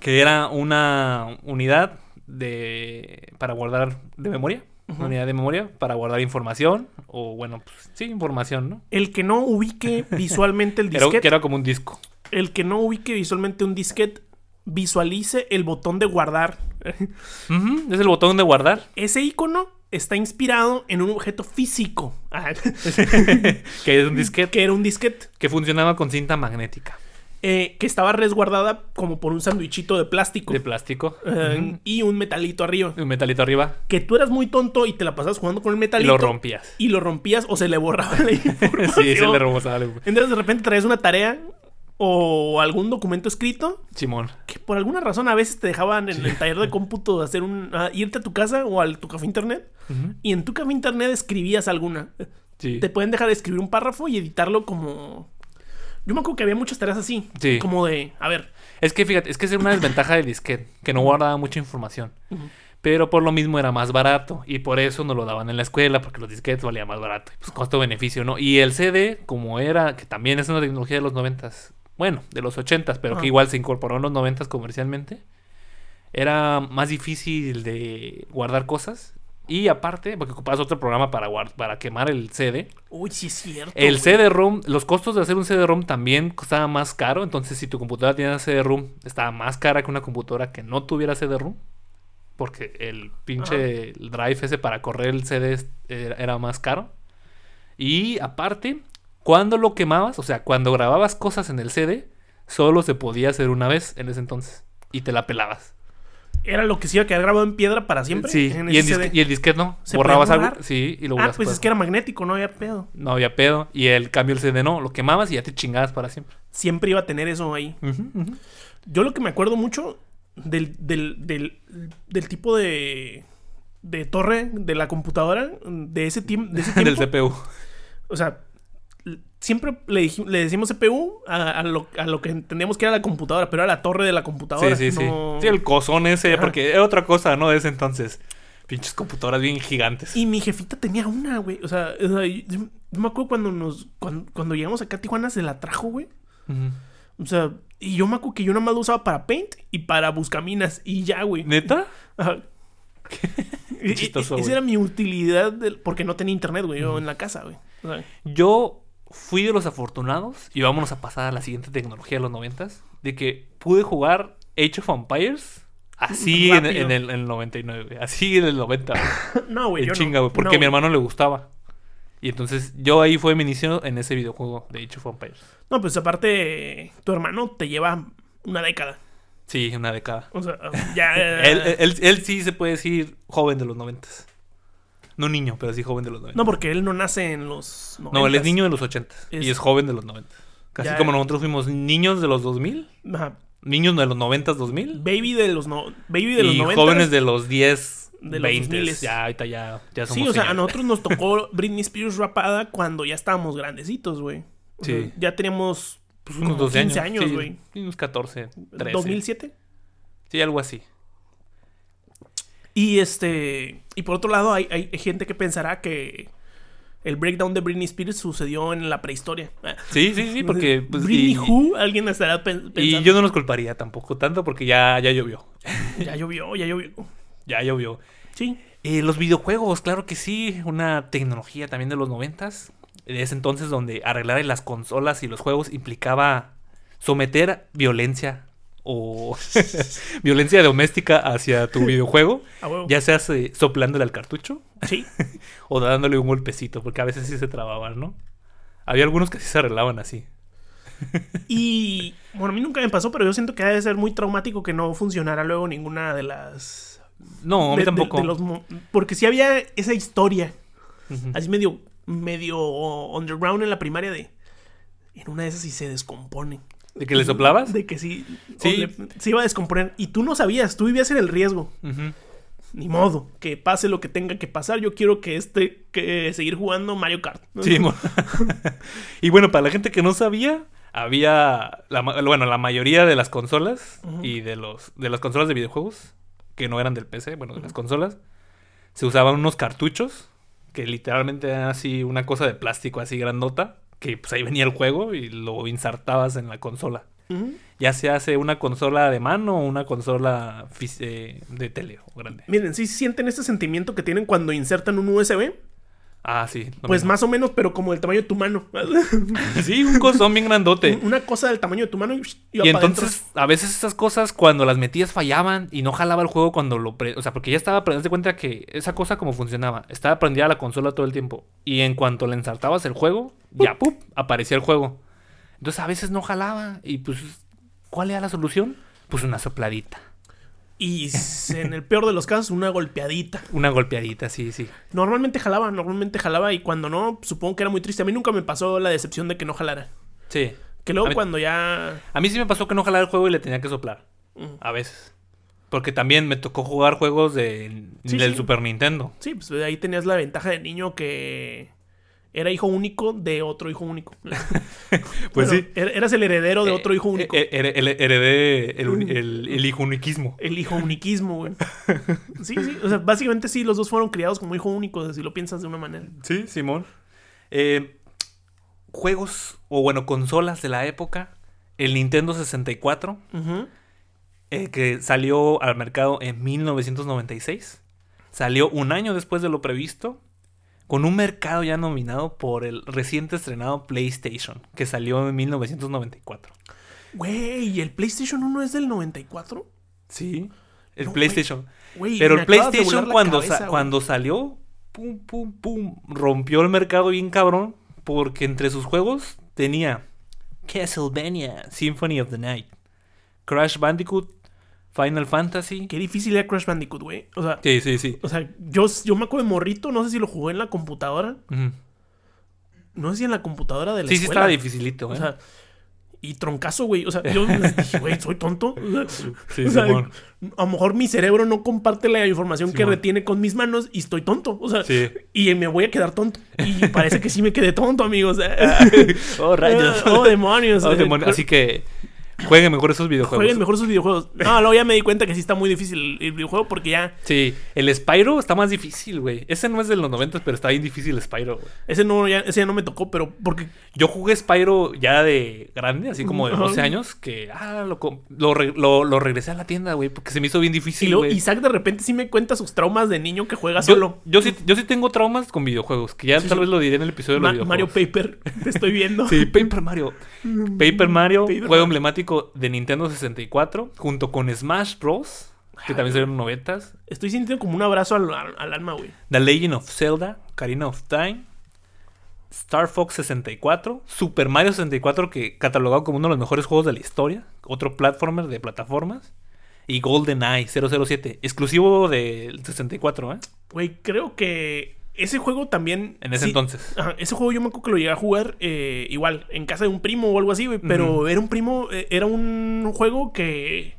Que era una unidad de para guardar de memoria. Una unidad de memoria para guardar información. O bueno, pues, sí, información, ¿no? El que no ubique visualmente el disquete. que era como un disco. El que no ubique visualmente un disquete. Visualice el botón de guardar. Es el botón de guardar. Ese icono está inspirado en un objeto físico. Ah, que es un disquete. que era un disquete. Que funcionaba con cinta magnética. eh, que estaba resguardada como por un sandwichito de plástico. De plástico. eh. Y un metalito arriba. Un metalito arriba. Que tú eras muy tonto y te la pasabas jugando con el Y metalito. lo rompías. Y lo rompías o se le borraba la información. sí, se le robó sale. Entonces de repente traes una tarea o algún documento escrito Simón. que por alguna razón a veces te dejaban en el taller de cómputo hacer un a irte a tu casa o a tu café internet y en tu café internet escribías alguna. Sí. Te pueden dejar de escribir un párrafo y editarlo como yo me acuerdo que había muchas tareas así, Sí. como de, a ver, Es que fíjate, es que es una desventaja del disquete, que no guardaba mucha información. Pero por lo mismo era más barato. Y por eso no lo daban en la escuela, porque los disquetes valían más barato. Pues costo-beneficio, ¿no? Y el CD, como era, que también es una tecnología de los noventas, bueno, de los ochentas, pero Ajá. que igual se incorporó en los noventas comercialmente, era más difícil de guardar cosas. Y aparte, porque ocupabas otro programa para, para quemar el CD. uy, sí es cierto. El. CD-ROM, los costos de hacer un CD-ROM también costaba más caro. Entonces, si tu computadora tenía CD-ROM, estaba más cara que una computadora que no tuviera CD-ROM. Porque el pinche drive ese para correr el CD era más caro. Y aparte, cuando lo quemabas, o sea, cuando grababas cosas en el CD, solo se podía hacer una vez en ese entonces. Y te la pelabas. Era lo que se iba a quedar grabado en piedra para siempre. Sí, en y, el ese disque- CD. y el disquete no. ¿Se Borrabas algo. Sí, y lo Ah, pues es que era magnético, no había pedo. No había pedo. Y el cambio el CD no, lo quemabas y ya te chingabas para siempre. Siempre iba a tener eso ahí. Yo lo que me acuerdo mucho del, del, del, del tipo de, de torre de la computadora de ese, de ese Del tiempo. CPU. o sea, siempre le, le decimos CPU a, a lo, a lo que entendíamos que era la computadora, pero era la torre de la computadora. Sí, sí, sí. no- Sí, el cozón ese, Ajá. porque era otra cosa, ¿no? De ese entonces. Pinches computadoras bien gigantes. Y mi jefita tenía una, güey. O sea, o sea, yo, yo me acuerdo cuando nos cuando, cuando llegamos acá a Tijuana se la trajo, güey. O sea, y yo me acuerdo que yo nada más lo usaba para Paint y para Buscaminas y ya, güey. ¿Neta? Ajá. Qué chistoso, y- Esa güey. era mi utilidad del- porque no tenía internet, güey, yo en la casa, güey. O sea, Yo fui de los afortunados, y vámonos a pasar a la siguiente tecnología de los noventas, de que pude jugar Age of Empires así en, el, en el 99, güey. Así en el 90. güey. no, güey, En chinga, no. güey. Porque No, a mi hermano le gustaba. Y entonces yo ahí fue mi inicio en ese videojuego de Age of Empires. No, pues aparte, tu hermano te lleva una década. Sí, una década. O sea, ya. Él, él- él sí se puede decir joven de los noventas. No niño, pero sí joven de los noventas. no, porque él no nace en los. No, él es 90s. niño de los ochentas. Es- Y es joven de los noventas. Casi Ya- como nosotros fuimos niños de los 2000. Ajá. Niños de los noventas, 2000. Baby de los no, Baby de los y 90. jóvenes de los 10, De los 20. 2000s. Ya, ahorita ya, ya somos Sí, o sea, a nosotros nos tocó Britney Spears rapada cuando ya estábamos grandecitos, güey. O sea, Sí. ya teníamos Pues como unos 12 15 años. güey. sí, unos 14, 13. 2007. Sí, algo así. Y este. Y por otro lado, hay, hay gente que pensará que el breakdown de Britney Spears sucedió en la prehistoria. Sí, sí, sí, porque... Pues, Britney y, Who, alguien estará pen- pensando. y yo no los culparía tampoco tanto porque ya, ya llovió. Ya llovió, ya llovió. Ya llovió. Sí. Eh, los videojuegos, claro que sí, una tecnología también de los noventas. De ese entonces donde arreglar las consolas y los juegos implicaba someter violencia o violencia doméstica hacia tu videojuego, A huevo. ya seas eh, soplándole al cartucho Sí. o dándole un golpecito, porque a veces sí se trababan, ¿no? Había algunos que sí se arreglaban así. Y bueno, a mí nunca me pasó, pero yo siento que debe ser muy traumático que no funcionara luego ninguna de las. No, a mí de- de- tampoco. de los porque sí había esa historia, así medio, medio underground en la primaria de. En una de esas sí se descompone. ¿De que le soplabas? De que sí, Sí. le- se iba a descomponer. Y tú no sabías, tú vivías en el riesgo. Ni modo, que pase lo que tenga que pasar. Yo quiero que este, que seguir jugando Mario Kart. Sí, y bueno, para la gente que no sabía, había, la, bueno, la mayoría de las consolas y de los de las consolas de videojuegos, que no eran del PC, bueno, de las consolas, se usaban unos cartuchos, que literalmente era así una cosa de plástico así grandota, que pues ahí venía el juego y lo insertabas en la consola. Ya se hace una consola de mano o una consola eh, de tele o grande. Miren, sí sienten este sentimiento que tienen cuando insertan un USB. Ah, sí. Pues más o menos, pero como el tamaño de tu mano. Sí, un cosón bien grandote. Una cosa del tamaño de tu mano y, Y entonces, a veces esas cosas, cuando las metías, fallaban y no jalaba el juego cuando lo... pre- O sea, porque ya estaba... De cuenta que esa cosa como funcionaba. Estaba prendida la consola todo el tiempo. Y en cuanto le ensartabas el juego, ya, ¡pup! Aparecía el juego. Entonces, a veces no jalaba. Y pues, ¿cuál era la solución? Pues una sopladita. Y en el peor de los casos, una golpeadita. Una golpeadita, sí, sí. Normalmente jalaba, normalmente jalaba. Y cuando no, supongo que era muy triste. A mí nunca me pasó la decepción de que no jalara. Sí. Que luego mí- cuando ya... A mí sí me pasó que no jalaba el juego y le tenía que soplar. Ujú. A veces. Porque también me tocó jugar juegos de, Sí, del sí. Super Nintendo. Sí, pues ahí tenías la ventaja de niño que era hijo único de otro hijo único. Pues Bueno, sí. er- Eras el heredero de otro hijo único. Eh, eh, her- heredé el, el, el hijo uniquismo. El hijo uniquismo, güey. Sí, sí. O sea, básicamente sí, los dos fueron criados como hijo único, si lo piensas de una manera. Sí, Simón. Eh, juegos, o bueno, consolas de la época. El Nintendo 64, Ujú. eh, que salió al mercado en 1996. Salió un año después de lo previsto. Con un mercado ya nominado por el reciente estrenado PlayStation, que salió en 1994. Güey, ¿y el PlayStation 1 es del 94? Sí. El No, PlayStation. Güey, Pero el PlayStation cuando, cabeza, sa- güey. cuando salió, pum, pum, pum, rompió el mercado bien cabrón. Porque entre sus juegos tenía Castlevania, Symphony of the Night, Crash Bandicoot, Final Fantasy. Qué difícil era Crash Bandicoot, güey. O sea, Sí, sí, sí. o sea yo, yo me acuerdo de morrito, no sé si lo jugué en la computadora. No sé si en la computadora de la Sí, sí, estaba dificilito, ¿eh? O sea, y troncazo, güey. O sea, yo dije, güey, soy tonto. O sea, Sí, o sea, a lo mejor mi cerebro no comparte la información que retiene con mis manos y estoy tonto. O sea, Sí. y me voy a quedar tonto. Y parece que sí me quedé tonto, amigos. Oh, rayos. oh, demonios. Oh, Eh, demonios. Así que jueguen mejor esos videojuegos. Jueguen mejor sus videojuegos. No, luego ya me di cuenta que sí está muy difícil el videojuego porque ya. Sí, el Spyro está más difícil, güey. Ese no es de los 90, pero está bien difícil Spyro, güey. Ese no, ya, ese ya no me tocó, pero porque. Yo jugué Spyro ya de grande, así como de Ajá. 12 años, que ah, lo, lo, lo- lo regresé a la tienda, güey, porque se me hizo bien Y difícil, luego güey. Isaac de repente sí me cuenta sus traumas de niño que juega Yo, solo. yo, sí, yo sí tengo traumas con videojuegos, que ya Sí, tal sí. vez lo diré en el episodio de los videojuegos. Mario Paper, te estoy viendo. Sí, Paper Mario. Paper Mario, Paper juego Mario. emblemático de Nintendo 64, junto con Smash Bros., que también salieron 90 Estoy sintiendo como un abrazo al, al- al alma, güey. The Legend of Zelda, Karina of Time, Star Fox 64, Super Mario 64, que catalogado como uno de los mejores juegos de la historia, otro platformer de plataformas, y GoldenEye 007, exclusivo del 64, ¿eh? Güey, creo que ese juego también. En ese sí- entonces. Ajá, ese juego yo me acuerdo que lo llegué a jugar eh, igual, en casa de un primo o algo así, güey. Pero era un primo, eh, era un juego que.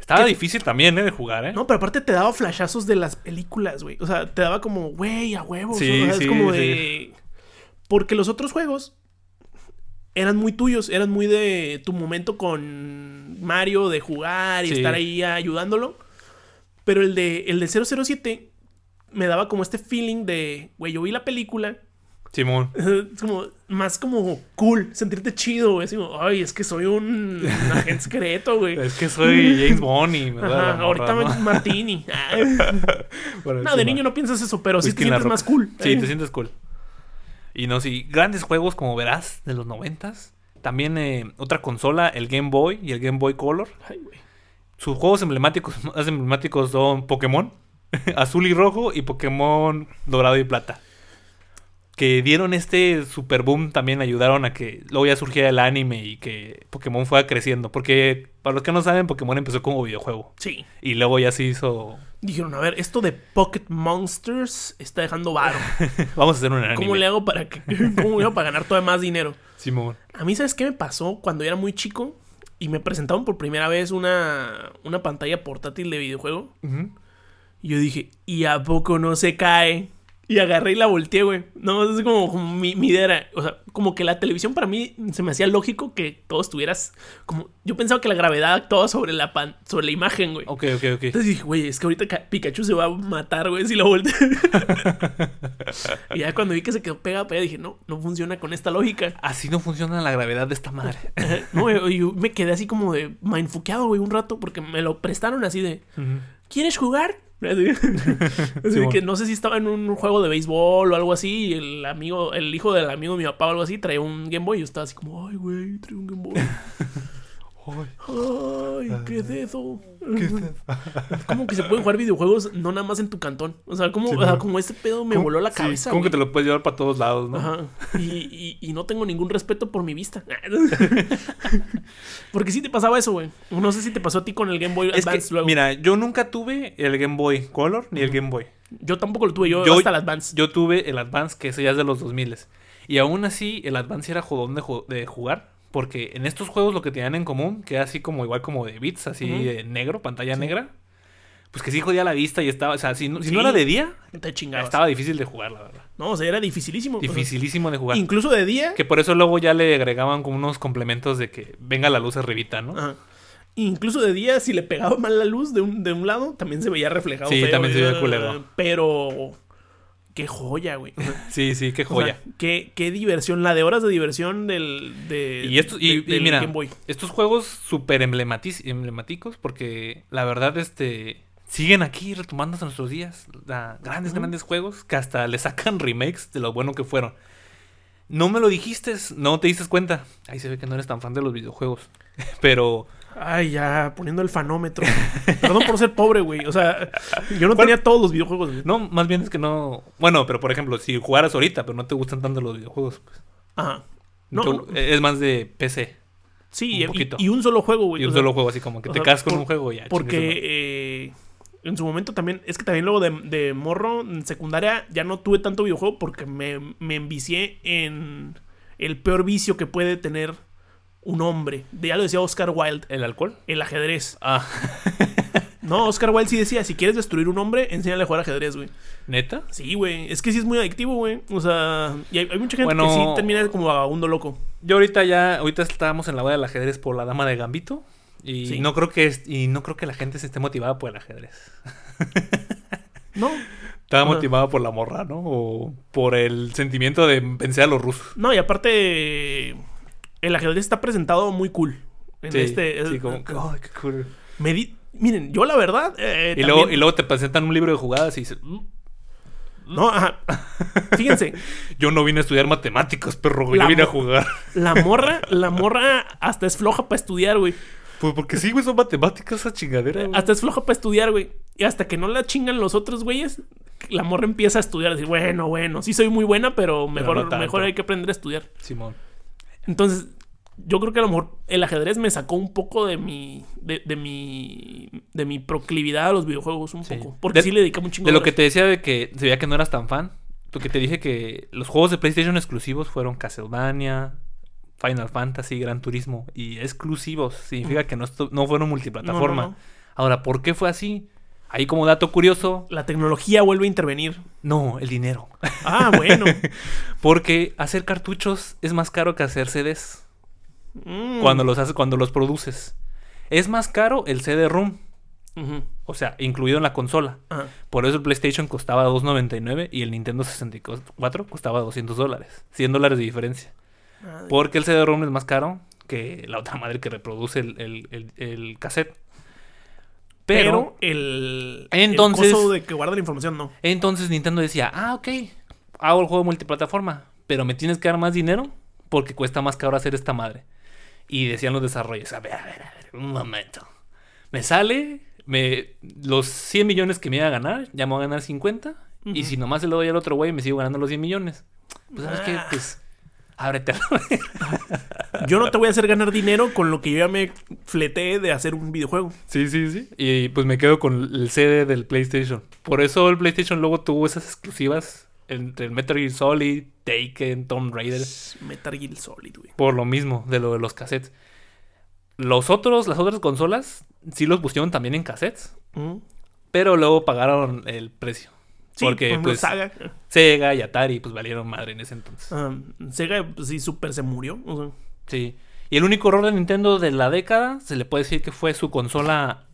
Estaba difícil también, ¿eh? De jugar, ¿eh? No, pero aparte te daba flashazos de las películas, güey. O sea, te daba como, güey, a huevos. Sí, o sea, sí, es como de. Porque los otros juegos eran muy tuyos, eran muy de tu momento con Mario, de jugar y estar ahí ayudándolo. Pero el de, el de 007 me daba como este feeling de, güey, yo vi la película. Simón. Es como, más como cool, sentirte chido, güey. Como, ay, es que soy un agente secreto, güey. Es que soy James Bond y me Ajá, morra, ahorita ¿no? martini. Ah. Bueno, No, de niño no piensas eso, pero sí te sientes más cool. Sí, Eh. te sientes cool. Y no, sí, grandes juegos como verás de los noventas. También eh, otra consola, el Game Boy y el Game Boy Color. Ay, güey. Sus juegos emblemáticos más emblemáticos son Pokémon, azul y rojo, y Pokémon dorado y plata. Que dieron este super boom, también ayudaron a que luego ya surgiera el anime y que Pokémon fuera creciendo. Porque, para los que no saben, Pokémon empezó como videojuego. Sí. Y luego ya se hizo... Dijeron, a ver, esto de Pocket Monsters está dejando varo. Vamos a hacer un anime. ¿Cómo le hago para que, cómo le hago para ganar todavía más dinero? Simón. A mí, ¿sabes qué me pasó cuando era muy chico? y me presentaron por primera vez una, una pantalla portátil de videojuego. Y yo dije, ¿y a poco no se cae? Y agarré y la volteé, güey. No, es como, como mi, mi idea era, o sea, como que la televisión para mí se me hacía lógico que todo estuvieras como... Yo pensaba que la gravedad actuaba sobre la, pan, sobre la imagen, güey. Ok, ok, ok. Entonces dije, güey, es que ahorita Pikachu se va a matar, güey, si lo volteo. y ya cuando vi que se quedó pegado, pegado, dije, no, no funciona con esta lógica. Así no funciona la gravedad de esta madre. no, güey, yo me quedé así como de mindfuqueado, güey, un rato, porque me lo prestaron así de. ¿quieres jugar? Así, que no sé si estaba en un juego de béisbol o algo así, y el amigo, el hijo del amigo de mi papá o algo así, traía un Game Boy, y yo estaba así como, ay, güey, trae un Game Boy. Ay, ¿qué es eso? como que se pueden jugar videojuegos no nada más en tu cantón. O sea, como, Sí, o sea, no. como ese pedo me ¿Cómo- voló la sí, cabeza. Como que te lo puedes llevar para todos lados, ¿no? Ajá. Y, y- y no tengo ningún respeto por mi vista. Porque sí te pasaba eso, güey. No sé si te pasó a ti con el Game Boy Es que, Advance luego. mira, yo nunca tuve el Game Boy Color ni el Game Boy. Yo tampoco lo tuve, yo, Yo- hasta el Advance. Yo tuve el Advance, que ese ya es de los 2000 Y aún así, el Advance era jodón de jugar. Porque en estos juegos lo que tenían en común, que era así como igual como de bits, así de negro, pantalla negra. Pues que sí jodía la vista y estaba, o sea, si no, si no era de día, Te chingabas. estaba difícil de jugar, la verdad. No, o sea, era dificilísimo. Dificilísimo de jugar. incluso de día. Que por eso luego ya le agregaban como unos complementos de que venga la luz arribita, ¿no? Ajá. Incluso de día, si le pegaba mal la luz de un, de un lado, también se veía reflejado. Sí, feo, también se veía güey. culero. Pero. Qué joya, güey. Sí, sí, qué O sea, joya. qué, qué diversión. La de horas de diversión del. De, Y, esto, y, de- y del mira, Game Boy. estos juegos súper emblemáticos porque la verdad, este, siguen aquí retomando hasta nuestros días. Grandes, grandes juegos que hasta le sacan remakes de lo bueno que fueron. No me lo dijiste, no te diste cuenta. Ahí se ve que no eres tan fan de los videojuegos. Pero Ay, ya, poniendo el fanómetro. Perdón por ser pobre, güey. O sea, yo no ¿Cuál- tenía todos los videojuegos. güey. no, más bien es que no. Bueno, pero por ejemplo, si jugaras ahorita, pero no te gustan tanto los videojuegos, pues, Ajá. No, no, es más de PC. sí, un y- poquito. y, un solo juego, güey. Y un o sea, solo juego así como que te sea, casas con por- un juego y ya. Porque eh, en su momento también, es que también luego de, de morro, en secundaria, ya no tuve tanto videojuego porque me, me envicié en el peor vicio que puede tener un hombre. Ya lo decía Oscar Wilde, ¿El alcohol? el ajedrez. Ah, No, Oscar Wilde sí decía, si quieres destruir un hombre, enséñale a jugar ajedrez, güey. ¿neta? Sí, güey. Es que sí es muy adictivo, güey. O sea, y hay, hay mucha gente Bueno. que sí termina como vagabundo loco. Yo ahorita ya, ahorita estábamos en la boda del ajedrez por la dama de Gambito. Y Sí. no creo que es- y no creo que la gente se esté motivada por el ajedrez. No, Estaba Ajá. motivada por la morra, ¿no? O por el sentimiento de vencer a los rusos. no, y aparte, el ajedrez está presentado muy cool. En Sí, este. sí, como que, ay, qué cool. me di- Miren, yo la verdad. eh, Y luego, y luego te presentan un libro de jugadas y dices, "Mm, No, ajá. Fíjense, yo no vine a estudiar matemáticas, perro, La yo vine a jugar. la morra, la morra hasta es floja para estudiar, güey. Pues porque sí, güey, son matemáticas esa chingadera. güey. Hasta es floja para estudiar, güey. Y hasta que no la chingan los otros güeyes, la morra empieza a estudiar. A decir, bueno, bueno, sí soy muy buena, pero mejor, no mejor hay que aprender a estudiar. Simón. Entonces, yo creo que a lo mejor el ajedrez me sacó un poco de mi. de, de mi. de mi proclividad a los videojuegos, un Sí. poco. Porque De- sí le dedicaba un chingo De lo horas. que te decía de que se veía que no eras tan fan, lo que te dije que los juegos de PlayStation exclusivos fueron Castlevania, Final Fantasy, Gran Turismo y exclusivos. Significa que no, fueron multiplataforma. No, no, no. Ahora, ¿por qué fue así? Ahí como dato curioso, La tecnología vuelve a intervenir. no, el dinero. Ah, bueno. Porque hacer cartuchos es más caro que hacer CDs Mm. cuando los haces, cuando los produces. Es más caro el CD-ROM, o sea, incluido en la consola. Ajá. Por eso el PlayStation costaba 2.99 y el Nintendo 64 costaba 200 dólares. 100 dólares de diferencia. Madre. Porque el CD-ROM es más caro que la otra madre que reproduce el, el- el- el cassette. Pero, Pero, el, Entonces- el coso de que guarda la información no. entonces Nintendo decía, ah, ok, hago el juego multiplataforma, pero me tienes que dar más dinero porque cuesta más caro hacer esta madre. Y decían los desarrollos, a ver, a ver, a ver, un momento. Me sale me, los 100 millones que me iba a ganar, ya me voy a ganar 50. Y si nomás se lo doy al otro güey, me sigo ganando los 100 millones. Pues sabes qué, Ah. pues ábrete. Yo no te voy a hacer ganar dinero con lo que yo ya me fleté de hacer un videojuego. Sí, sí, sí. Y pues me quedo con el CD del PlayStation. Por eso el PlayStation luego tuvo esas exclusivas entre el Metal Gear Solid, Taken, Tomb Raider. Metal Gear Solid, güey. Por lo mismo de lo de los cassettes. Los otros, las otras consolas, sí los pusieron también en cassettes. Ujú. Pero luego pagaron el precio. Sí, porque por pues Saga. Sega y Atari pues valieron madre en ese entonces. ah, Sega, pues, sí, súper se murió. o sea, Sí. Y el único error de Nintendo de la década, se le puede decir que fue su consola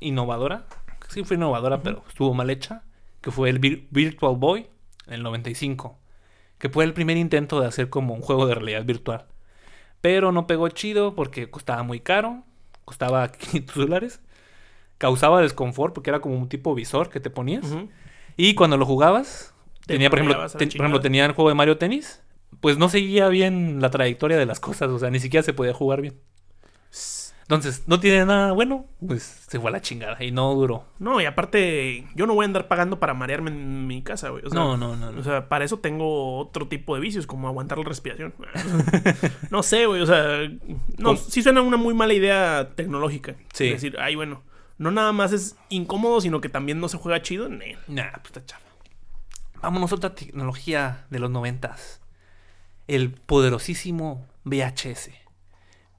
innovadora. Sí fue innovadora, pero estuvo mal hecha. Que fue el Vir- Virtual Boy en el 95. Que fue el primer intento de hacer como un juego de realidad virtual. Pero no pegó chido porque costaba muy caro. Costaba 500 dólares. Causaba desconfort porque era como un tipo visor que te ponías. ujú. Y cuando lo jugabas, Te tenía, por ejemplo, ten- por ejemplo, tenía el juego de Mario Tennis, pues no seguía bien la trayectoria de las cosas, o sea, ni siquiera se podía jugar bien. Entonces, no tiene nada bueno, pues se fue a la chingada y no duró. No, y aparte, yo no voy a andar pagando para marearme en mi casa, güey. O sea, no, no, no. no. O sea, para eso tengo otro tipo de vicios, como aguantar la respiración. no sé, güey, o sea, no, ¿Cómo? sí suena una muy mala idea tecnológica. Sí. Es decir, ay, bueno, no nada más es incómodo, sino que también no se juega chido. Nee. Nah, pues está chafa. Vámonos a otra tecnología de los noventas. El poderosísimo VHS.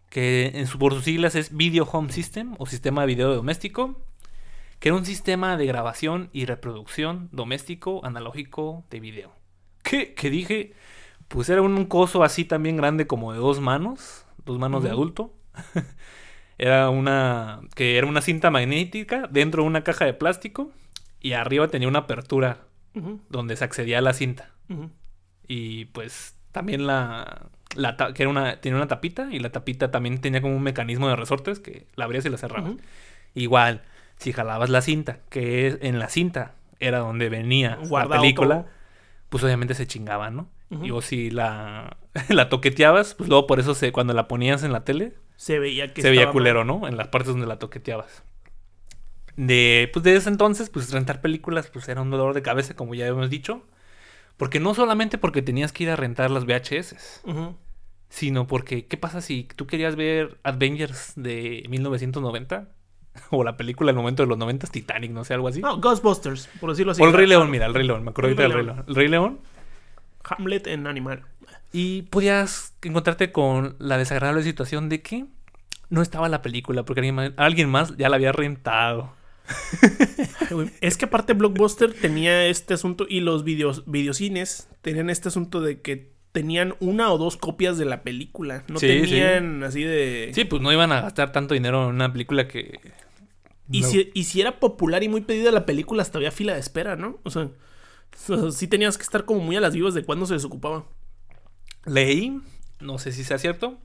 Que en su, por sus siglas es Video Home System o Sistema de Video Doméstico. Que era un sistema de grabación y reproducción doméstico analógico de video. Que, que dije, pues era un coso así también grande como de dos manos. Dos manos de adulto. era una. que era una cinta magnética dentro de una caja de plástico. Y arriba tenía una apertura donde se accedía a la cinta. Y pues también la, la que era una, tenía una tapita y la tapita también tenía como un mecanismo de resortes que la abrías y la cerrabas. Igual, si jalabas la cinta, que es, en la cinta era donde venía la película, pues obviamente se chingaban, ¿no? Y o si la, la toqueteabas, pues luego por eso se, cuando la ponías en la tele, Se veía que se veía culero, mal. ¿no? En las partes donde la toqueteabas. De, pues de ese entonces, pues rentar películas pues era un dolor de cabeza, como ya hemos dicho. Porque no solamente porque tenías que ir a rentar las VHS, sino porque, ¿qué pasa si tú querías ver Avengers de 1990? O la película del momento de los 90, Titanic, no sé, algo así. No, Ghostbusters, por decirlo así. o el Rey León, mira, el Rey León, me acuerdo El ahorita del Rey León. El Rey León. Hamlet en animal. Y podías encontrarte con la desagradable situación de que no estaba la película porque alguien más, alguien más ya la había rentado. Es que aparte Blockbuster tenía este asunto y los videos, videocines tenían este asunto de que tenían una o dos copias de la película. No Sí, tenían así de... Sí, pues no iban a gastar tanto dinero en una película que... Y, no- si, y si era popular y muy pedida la película, hasta había fila de espera, ¿no? O sea, sí tenías que estar como muy a las vivas de cuándo se desocupaba. Leí, no sé si sea cierto,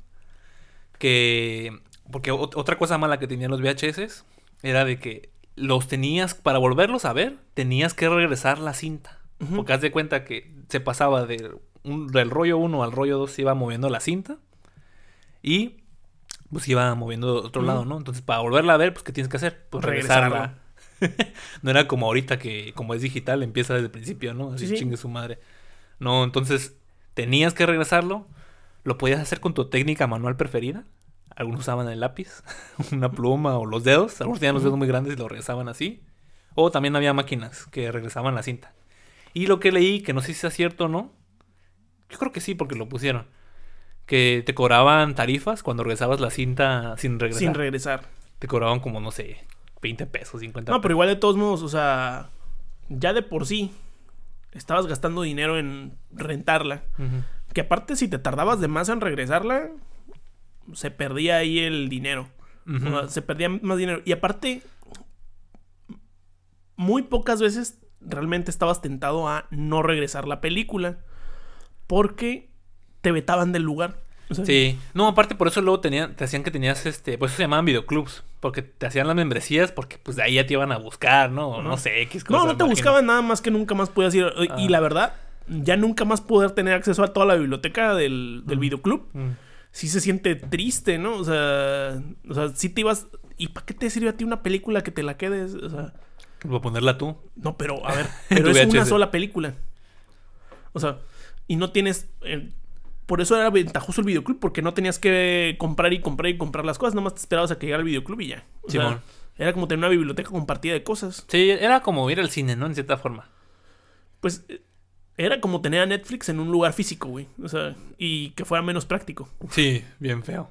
que... Porque ot- otra cosa mala que tenían los VHS era de que los tenías, para volverlos a ver, tenías que regresar la cinta. Porque haz de cuenta que se pasaba de un- del rollo 1 al rollo 2, se iba moviendo la cinta. Y pues iba moviendo de otro lado, ¿no? Entonces, para volverla a ver, pues, ¿qué tienes que hacer? Pues regresarla. no era como ahorita que, como es digital, empieza desde el principio, ¿no? Así Sí, sí. chingue su madre. No, entonces, tenías que regresarlo. Lo podías hacer con tu técnica manual preferida. Algunos usaban el lápiz, una pluma o los dedos. Algunos tenían los dedos muy grandes y lo regresaban así. O también había máquinas que regresaban la cinta. Y lo que leí, que no sé si sea cierto o no, yo creo que sí, porque lo pusieron. Que te cobraban tarifas cuando regresabas la cinta sin regresar. Sin regresar. te cobraban como, no sé, 20 pesos, 50 No, pero igual de todos modos, o sea, ya de por sí estabas gastando dinero en rentarla. Que aparte, si te tardabas de más en regresarla, se perdía ahí el dinero. Se perdía más dinero. Y aparte, muy pocas veces realmente estabas tentado a no regresar la película. Porque te vetaban del lugar. Sí, no, aparte por eso luego tenían, te hacían que tenías este, por eso se llamaban videoclubs, porque te hacían las membresías, porque pues de ahí ya te iban a buscar, ¿no? No sé, X No, cosas. no te imagino. buscaban nada más que nunca más podías ir. Y Ah. la verdad, ya nunca más poder tener acceso a toda la biblioteca del, del Mm. videoclub. Mm. Sí se siente triste, ¿no? O sea, o sea, sí te ibas. ¿Y para qué te sirve a ti una película que te la quedes? O sea, Voy a ponerla tú. no, pero a ver, pero es una sola película. O sea, y no tienes. eh, por eso era ventajoso el videoclub, porque no tenías que comprar y comprar y comprar las cosas, nomás te esperabas a que llegara el videoclub y ya. O sea, era como tener una biblioteca compartida de cosas. Sí, era como ir al cine, ¿no? En cierta forma. Pues eh, era como tener a Netflix en un lugar físico, güey. O sea, y que fuera menos práctico. Sí, bien feo.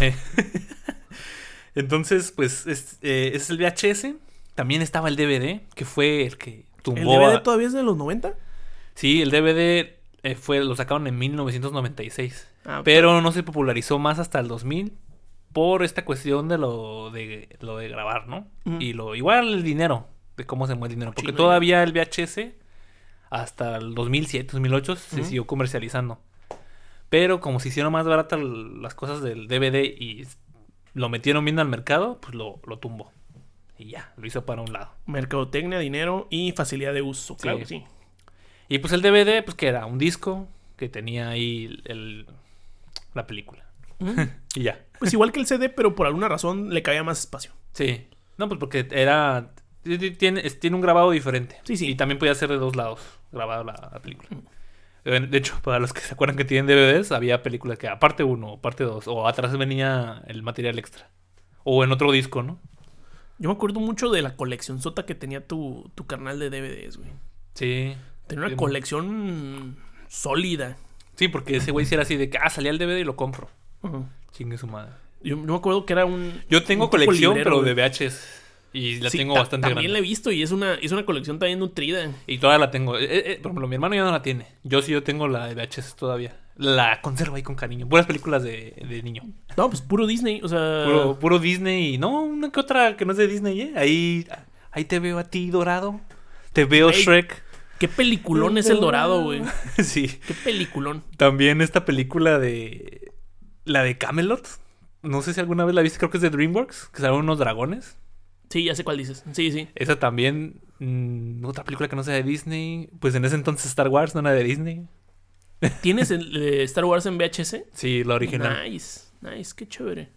Eh, Entonces, pues, es, eh, es el VHS. También estaba el DVD, que fue el que ¿El tumbó. DVD a- todavía es de los 90? Sí, el DVD eh, fue, lo sacaron en 1996. Ah, Pero no se popularizó más hasta el 2000 por esta cuestión de lo de, lo de grabar, ¿no? Y lo igual el dinero, de cómo se mueve el dinero. Porque todavía el VHS, hasta el 2007, 2008, se siguió comercializando. Pero como se hicieron más baratas las cosas del DVD y lo metieron bien al mercado, pues lo, lo tumbó. Y ya, lo hizo para un lado. Mercadotecnia, dinero y facilidad de uso. Claro que sí. Y pues el DVD, pues que era un disco que tenía ahí el, la película. Ujú. Y ya. Pues igual que el CD, pero por alguna razón le cabía más espacio. Sí. No, pues porque era. ti- ti- Tiene, tiene un grabado diferente. Sí, sí. Y también podía ser de dos lados grabado la, la película. Eh, De hecho, para los que se acuerdan que tienen DVDs, había películas que, aparte uno, parte dos, o atrás venía el material extra. O en otro disco, ¿no? Yo me acuerdo mucho de la colección sota que tenía tu, tu carnal de DVDs, güey. Sí. Tenía una Sí. colección sólida. Sí, porque ese güey sí era así de que, ah, salía el DVD y lo compro. Chingue su madre. Yo no me acuerdo que era un. Yo tengo un colección, librero, pero de. VHS. Y la Sí, tengo ta- bastante También la grande. he visto y es una, es una colección también nutrida. Y todavía la tengo. Eh, eh, por ejemplo, mi hermano ya no la tiene. Yo sí, yo tengo la de VHS todavía. La conservo ahí con cariño. Buenas películas de, de niño. No, pues puro Disney. O sea. Puro, puro Disney y no, una que otra que no es de Disney, ¿eh? Ahí, ahí te veo a ti, Dorado. Te veo Shrek. Qué peliculón es el dorado, güey. sí. Qué peliculón. También esta película de... La de Camelot. No sé si alguna vez la viste, creo que es de DreamWorks. Que salen unos dragones. Sí, ya sé cuál dices. Sí, sí. Esa también... mm, otra película que no sea de Disney. Pues en ese entonces Star Wars no era de Disney. ¿Tienes el eh, Star Wars en VHS? Sí, la original. Nice, nice, qué chévere.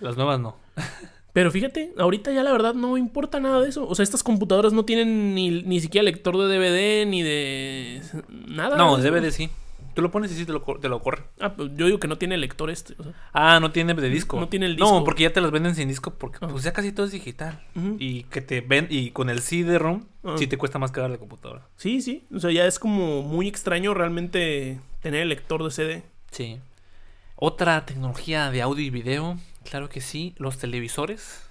Las nuevas no. Pero fíjate, ahorita ya la verdad no importa nada de eso. O sea, estas computadoras no tienen ni, ni siquiera lector de DVD ni de nada. No, de. DVD sí. Tú lo pones y sí te lo, te lo corre. Ah, pues yo digo que no tiene lector este. o sea. Ah, no tiene de disco. No tiene el No, disco. porque ya te las venden sin disco porque Ah. pues ya casi todo es digital. Y que te ven y con el CD-ROM sí te cuesta más cara la computadora. Sí, sí. O sea, ya es como muy extraño realmente tener el lector de CD. Sí. Otra tecnología de audio y video, claro que sí, los televisores.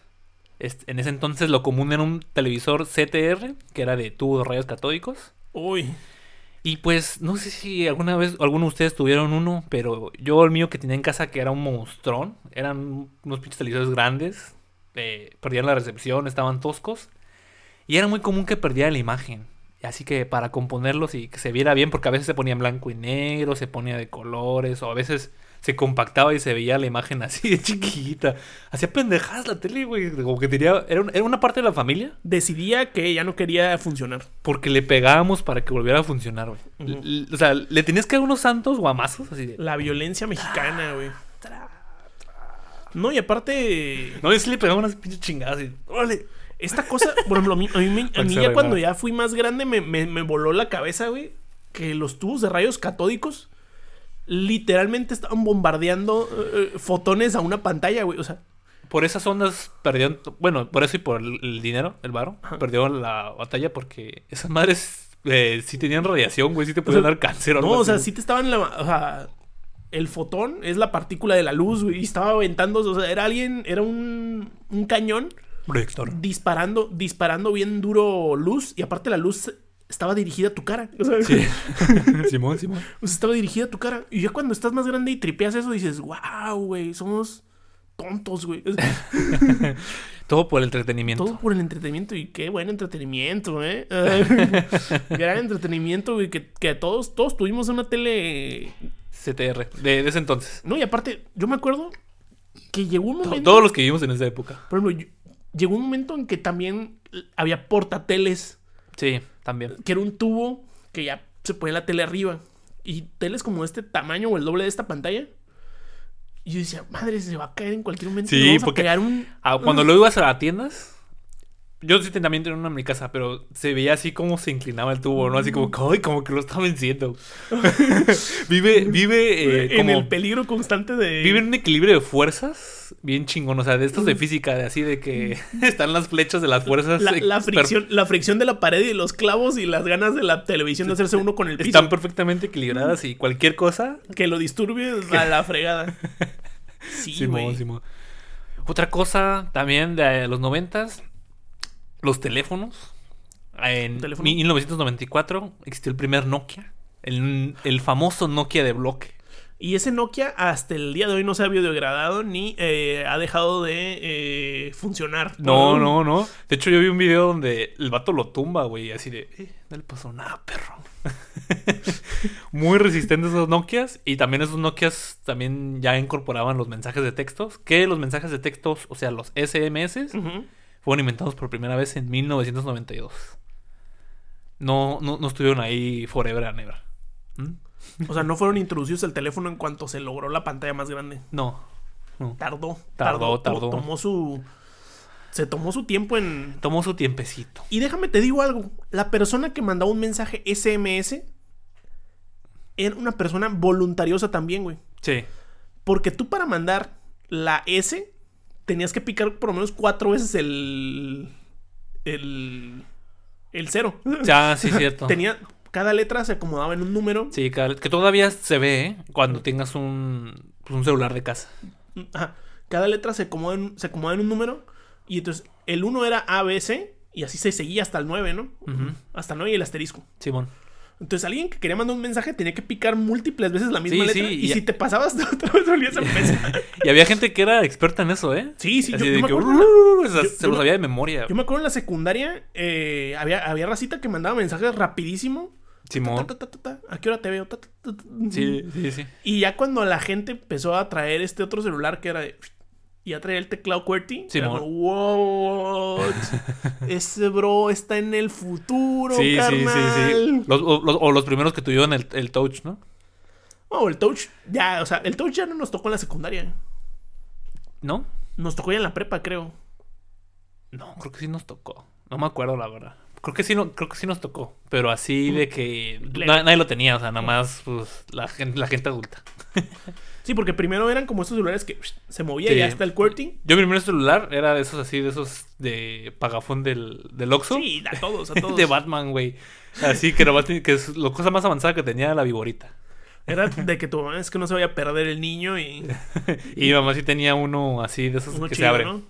Este, en ese entonces lo común era un televisor CTR, que era de tubos de rayos catódicos. Uy. Y pues no sé si alguna vez alguno de ustedes tuvieron uno, pero yo el mío que tenía en casa que era un monstrón, eran unos pinches televisores grandes, eh, perdían la recepción, estaban toscos y era muy común que perdiera la imagen. Así que para componerlos y que se viera bien, porque a veces se ponía en blanco y negro, se ponía de colores, o a veces se compactaba y se veía la imagen así de chiquita. Hacía pendejadas la tele, güey. Como que tenía. Era, un- era una parte de la familia Decidía que ya no quería funcionar. porque le pegábamos para que volviera a funcionar, güey. O sea, le tenías que dar unos santos guamazos así de. La violencia mexicana, güey. No, y aparte, No, yo sí le pegaba unas pinches chingadas y. ¡Órale! esta cosa, por ejemplo, a mí, a mí, a mí ya cuando ya fui más grande me, me- me voló la cabeza, güey, que los tubos de rayos catódicos literalmente estaban bombardeando eh, eh, fotones a una pantalla, güey. O sea, Por esas ondas perdieron. Bueno, por eso y por el, dinero, el varo. Perdieron la batalla porque esas madres eh, sí tenían radiación, güey. Sí te podían sea, dar cáncer o no, algo o sea, así. sí te estaban la, o sea, el fotón es la partícula de la luz, güey, y estaba aventando, o sea, era alguien, era un, un cañón Proyector. disparando, disparando bien duro luz, y aparte la luz estaba dirigida a tu cara. Sí. Simón, Simón. o sea, estaba dirigida a tu cara. Y ya cuando estás más grande y tripeas eso, dices, wow, güey, somos tontos, güey. Todo por el entretenimiento. todo por el entretenimiento. Y qué buen entretenimiento, ¿eh? Gran entretenimiento, güey, que, que todos, todos tuvimos una tele... CTR. De, de ese entonces. No, y aparte, yo me acuerdo que llegó un To- momento... Todos los que vivimos en esa época. Por ejemplo, yo- llegó un momento en que también había portateles, Sí, también. que era un tubo que ya se ponía la tele arriba. Y teles como de este tamaño o el doble de esta pantalla. Y yo decía, madre, se va a caer en cualquier momento. Sí, vamos a porque- pegar un... Ah, cuando lo ibas a las tiendas, yo sí también tenía uno en mi casa, pero se veía así como se inclinaba el tubo, ¿no? Así como, que, ay, como que lo está venciendo. vive, vive eh, en como. el peligro constante de... Vive en un equilibrio de fuerzas bien chingón, o sea, de estos de física, de así de que están las flechas de las fuerzas. la, fricción, la fricción de la pared y los clavos y las ganas de la televisión de hacerse uno con el piso. Están perfectamente equilibradas y cualquier cosa. Que lo disturbe a la fregada. Sí, güey. Otra cosa también de los noventas, los teléfonos. En ¿Teléfono? 1994 existió el primer Nokia. El, el famoso Nokia de bloque. Y ese Nokia hasta el día de hoy no se ha biodegradado ni eh, ha dejado de eh, funcionar. No, no, no. De hecho, yo vi un video donde el vato lo tumba, güey. Así de, eh, no le pasó nada, perro. Muy resistentes esos Nokias. Y también esos Nokias también ya incorporaban los mensajes de textos. Que los mensajes de textos, o sea, los SMS. Fueron inventados por primera vez en 1992. No, no, no estuvieron ahí forever and ever. ¿Mm? O sea, no fueron introducidos al teléfono en cuanto se logró la pantalla más grande. No. no. Tardó. Tardó, to- tardó. Tomó su. Se tomó su tiempo en. Tomó su tiempecito. Y déjame te digo algo. La persona que mandaba un mensaje SMS era una persona voluntariosa también, güey. Sí. Porque tú para mandar la S tenías que picar por lo menos cuatro veces el. El. El cero. Ya, sí, cierto. Tenía. Cada letra se acomodaba en un número. Sí, cada- que todavía se ve ¿eh? cuando tengas un, pues, un celular de casa. Ajá. Cada letra se acomoda, en, se acomoda en un número. Y entonces el 1 era ABC. Y así se seguía hasta el 9, ¿no? Hasta el 9 y el asterisco. Simón. Entonces alguien que quería mandar un mensaje tenía que picar múltiples veces la misma Sí, letra. sí, y y- si te pasabas, otra vez volvías a empezar. Y había gente que era experta en eso, ¿eh? Sí, sí, Así yo, de yo me que, acuerdo. "Uh", o sea, yo- se yo lo me- sabía de memoria. Yo me acuerdo en la secundaria, eh, había, había racita que mandaba mensajes rapidísimo. Simón. Ta, ta. ¿A qué hora te veo? Sí, sí, sí. Y ya cuando la gente empezó a traer este otro celular que era de... Y a traer el teclado QWERTY. Simón. como, wow. Ese bro está en el futuro, Sí, sí, sí, sí. Los- o, los, o los primeros que tuvieron el, el touch, ¿no? Oh, el touch. Ya, o sea, el touch ya no nos tocó en la secundaria. ¿No? Nos tocó ya en la prepa, creo. No, creo que sí nos tocó. No me acuerdo, la verdad. Creo que sí, no, creo que sí nos tocó. Pero así de que na- nadie lo tenía, o sea, nada más pues, la, gente, la gente adulta. Sí, porque primero eran como estos celulares que se movía Sí. y ya está el QWERTY. Yo mi primer celular era de esos así, de esos de pagafón del, del Oxxo. Sí, a todos, a todos. de Batman, güey. Así que nomás que es la cosa más avanzada que tenía la viborita. Era de que tu mamá es que no se vaya a perder el niño y Y mi mamá sí tenía uno así de esos uno que se abren. ¿no?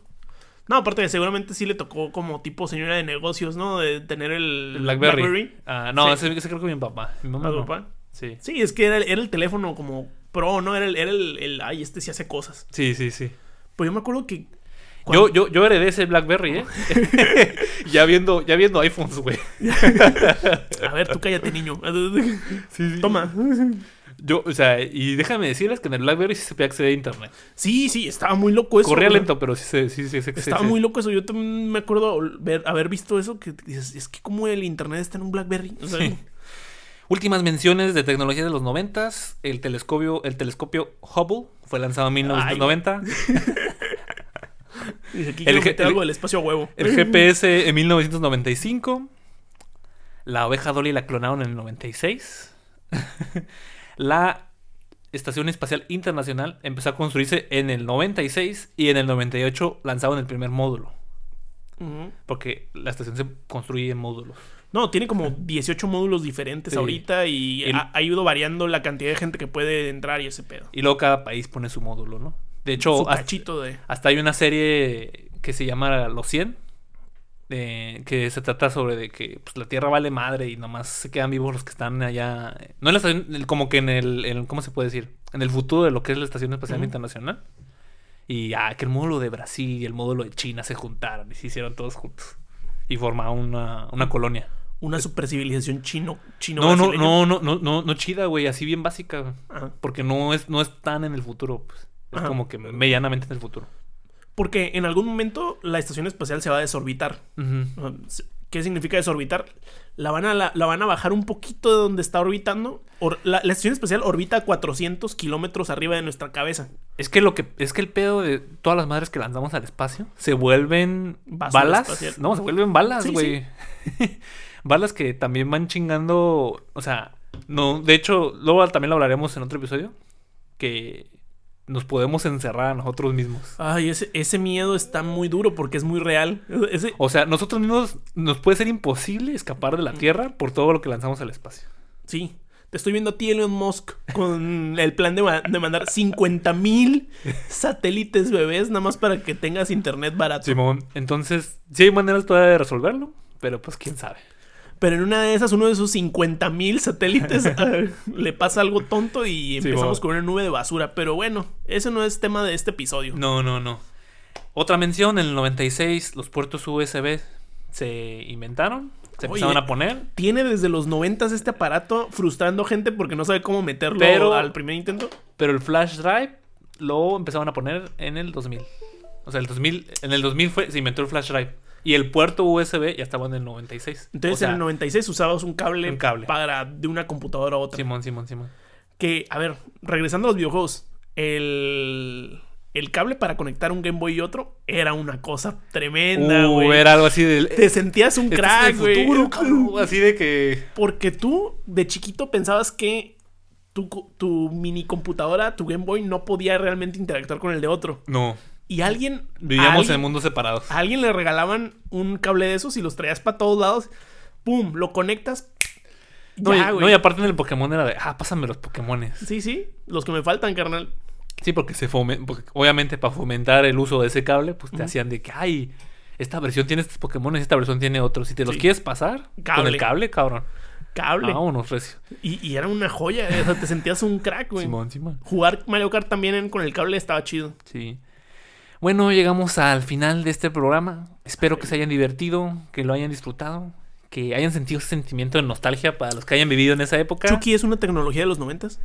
No, aparte de seguramente sí le tocó como tipo señora de negocios, ¿no? De tener el, El Blackberry. Ah, no, Sí. ese, ese creo que mi papá. Mi mamá ¿Ah, no. papá? Sí. Sí, es que era el, era el teléfono como pro, ¿no? Era el, era el, el, ay, este sí hace cosas. Sí, sí, sí. Pues yo me acuerdo que... Yo, yo, yo heredé ese Blackberry, ¿eh? ya viendo, ya viendo iPhones, güey. A ver, tú cállate, niño. Sí, sí. Toma. Yo, o sea, y déjame decirles que en el Blackberry sí se podía acceder a internet. Sí, sí, estaba muy loco eso. Corría güey. lento, pero sí se, sí, sí, Estaba muy loco eso. Yo también me acuerdo ver, haber visto eso. Que dices, es que como el internet está en un Blackberry. O sea. Últimas menciones de tecnología de los noventas. El telescopio, el telescopio Hubble fue lanzado en 1990. dice, aquí El quiero G- meter el- algo del espacio a huevo. El GPS en 1995. La oveja Dolly la clonaron en el 96. la Estación Espacial Internacional empezó a construirse en el 96 y en el 98 lanzaron el primer módulo. Porque la estación se construye en módulos. No, tiene como 18 módulos diferentes Sí. ahorita y El- ha, ha ido variando la cantidad de gente que puede entrar y ese pedo. Y luego cada país pone su módulo, ¿no? De hecho, Su hasta, cachito de... hasta hay una serie que se llama Los 100. de- que se trata sobre de que pues, la Tierra vale madre y nomás se quedan vivos los que están allá. No en la estación, como que en el, en- ¿cómo se puede decir? En el futuro de lo que es la Estación Espacial. Internacional. Y ah, que el módulo de Brasil y el módulo de China se juntaron y se hicieron todos juntos. Y formaron una, una colonia. Una supercivilización chino, chino No, no, no, no, no, no, no chida, güey, así bien básica. Ajá. Porque no es, no es tan en el futuro, pues. Es Ajá. como que medianamente en el futuro. Porque en algún momento la estación espacial se va a desorbitar. Ujú. ¿Qué significa desorbitar? La van a, la, la van a bajar un poquito de donde está orbitando. Or- la, la estación espacial orbita a 400 kilómetros arriba de nuestra cabeza. Es que lo que es que el pedo de todas las madres que lanzamos al espacio se vuelven balas. No, se vuelven balas, Sí, güey. balas que también van chingando. O sea, no. De hecho, luego también lo hablaremos en otro episodio. Que nos podemos encerrar a nosotros mismos. Ay, ese, ese miedo está muy duro porque es muy real. Ese, O sea, nosotros mismos nos puede ser imposible escapar de la Tierra por todo lo que lanzamos al espacio. sí. Te estoy viendo a ti, Elon Musk, con el plan de, ma- de mandar 50 mil satélites bebés nada más para que tengas internet barato. Simón, entonces, sí hay maneras todavía de resolverlo, pero pues quién sabe. Pero en una de esas, uno de esos 50 mil satélites eh, le pasa algo tonto y empezamos mo. con una nube de basura. Pero bueno, ese no es tema de este episodio. No, no, no. Otra mención, en el 96 los puertos USB se inventaron, se Oye. empezaron a poner, Tiene desde los 90 este aparato frustrando gente porque no sabe cómo meterlo Pero- al primer intento. pero el flash drive lo empezaron a poner en el 2000. O sea, el 2000, en el 2000 fue, se inventó el flash drive. Y el puerto USB ya estaba en el 96. Entonces O sea, en el 96 usabas un cable, un cable. para de una computadora a otra. Simón, Simón, Simón. Que, a ver, regresando a los videojuegos, el, el cable para conectar un Game Boy y otro era una cosa tremenda, Uh, güey. era algo así del... Te sentías un Este es crack, güey. cabrón, Así de que... Porque tú, de chiquito, pensabas que tu, tu mini computadora, tu Game Boy, no podía realmente interactuar con el de otro. No, Y alguien. vivíamos en mundos separados. A alguien le regalaban un cable de esos y los traías para todos lados. ¡Pum! Lo conectas. No, ya, y, no, y aparte en el Pokémon era de, ah, pásame los Pokémones. Sí, sí. Los que me faltan, carnal. Sí, porque se fomen- porque obviamente para fomentar el uso de ese cable, pues te hacían de que, ay, esta versión tiene estos Pokémon, esta versión tiene otros. Si te los quieres pasar con Cable. el cable, cabrón. Cable. Vámonos, recio. Y, y era una joya. o sea, te sentías un crack, güey. Simón, Simón. Jugar Mario Kart también en- con el cable estaba chido. Sí. Bueno, llegamos al final de este programa. Espero que se hayan divertido, que lo hayan disfrutado, que hayan sentido ese sentimiento de nostalgia para los que hayan vivido en esa época. Chucky es una tecnología de los noventas.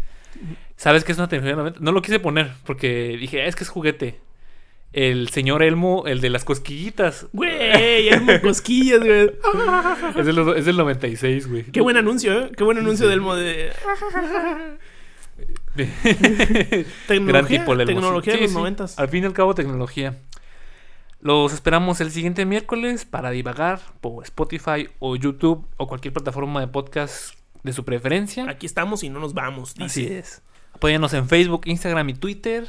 ¿Sabes qué es una tecnología? de 90? No lo quise poner porque dije, "Ah, es que es juguete. El señor Elmo, el de las cosquillitas. Güey, eran cosquillas, güey. Es del, es del 96, güey. Qué buen anuncio, ¿eh? Qué buen anuncio del mo de tecnología, Gran tipo el Elmo, tecnología sí. de los Sí, noventas. Al fin y al cabo, tecnología. Los esperamos el siguiente miércoles para divagar por Spotify o YouTube o cualquier plataforma de podcast de su preferencia. Aquí estamos y no nos vamos, dice. Así es. Apóyanos en Facebook, Instagram y Twitter.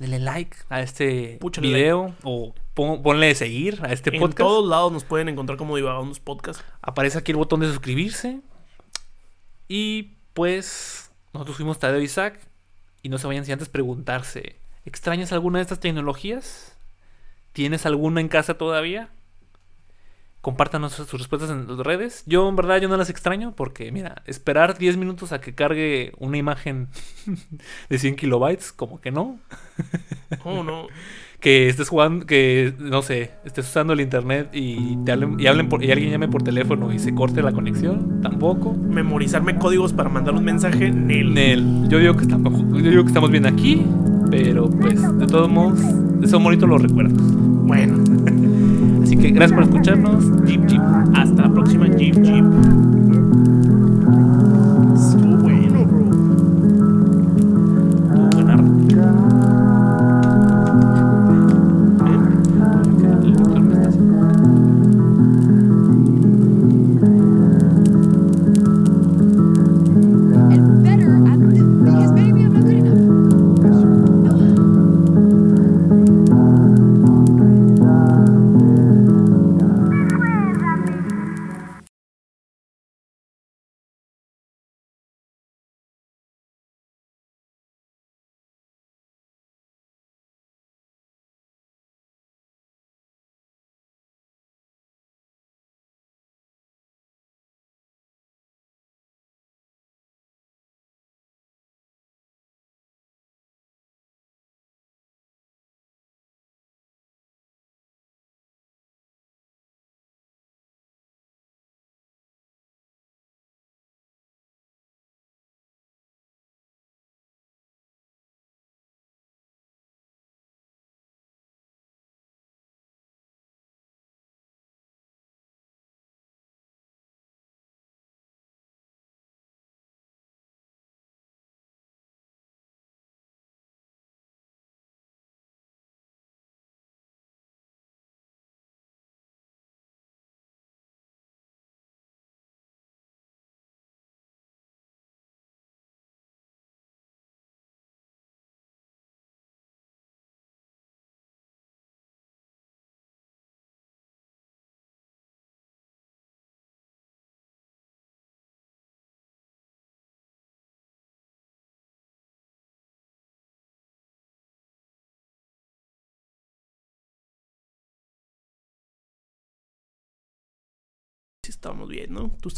Denle like a este Púchale video o pon- ponle seguir a este En podcast. todos lados nos pueden encontrar como Divagamos Podcast. Aparece aquí el botón de suscribirse. Y pues nosotros fuimos Tadeo y Isaac. Y no se vayan sin antes preguntarse, ¿extrañas alguna de estas tecnologías? ¿Tienes alguna en casa todavía? Compártanos sus respuestas en las redes. Yo en verdad yo no las extraño porque mira, esperar 10 minutos a que cargue una imagen de 100 kilobytes, como que no. Oh, no. Que estés jugando, que no sé, estés usando el internet y te hablen, y hablen por- y alguien llame por teléfono y se corte la conexión, tampoco. Memorizarme códigos para mandar un mensaje. Nel. Nel, yo digo que estamos, yo digo que estamos bien aquí, pero pues de todos modos son bonitos los recuerdos. Bueno, Así que gracias por escucharnos. Jeep Jeep. hasta la próxima. Jeep, Jeep. Sí estábamos bien, ¿no? Tú estás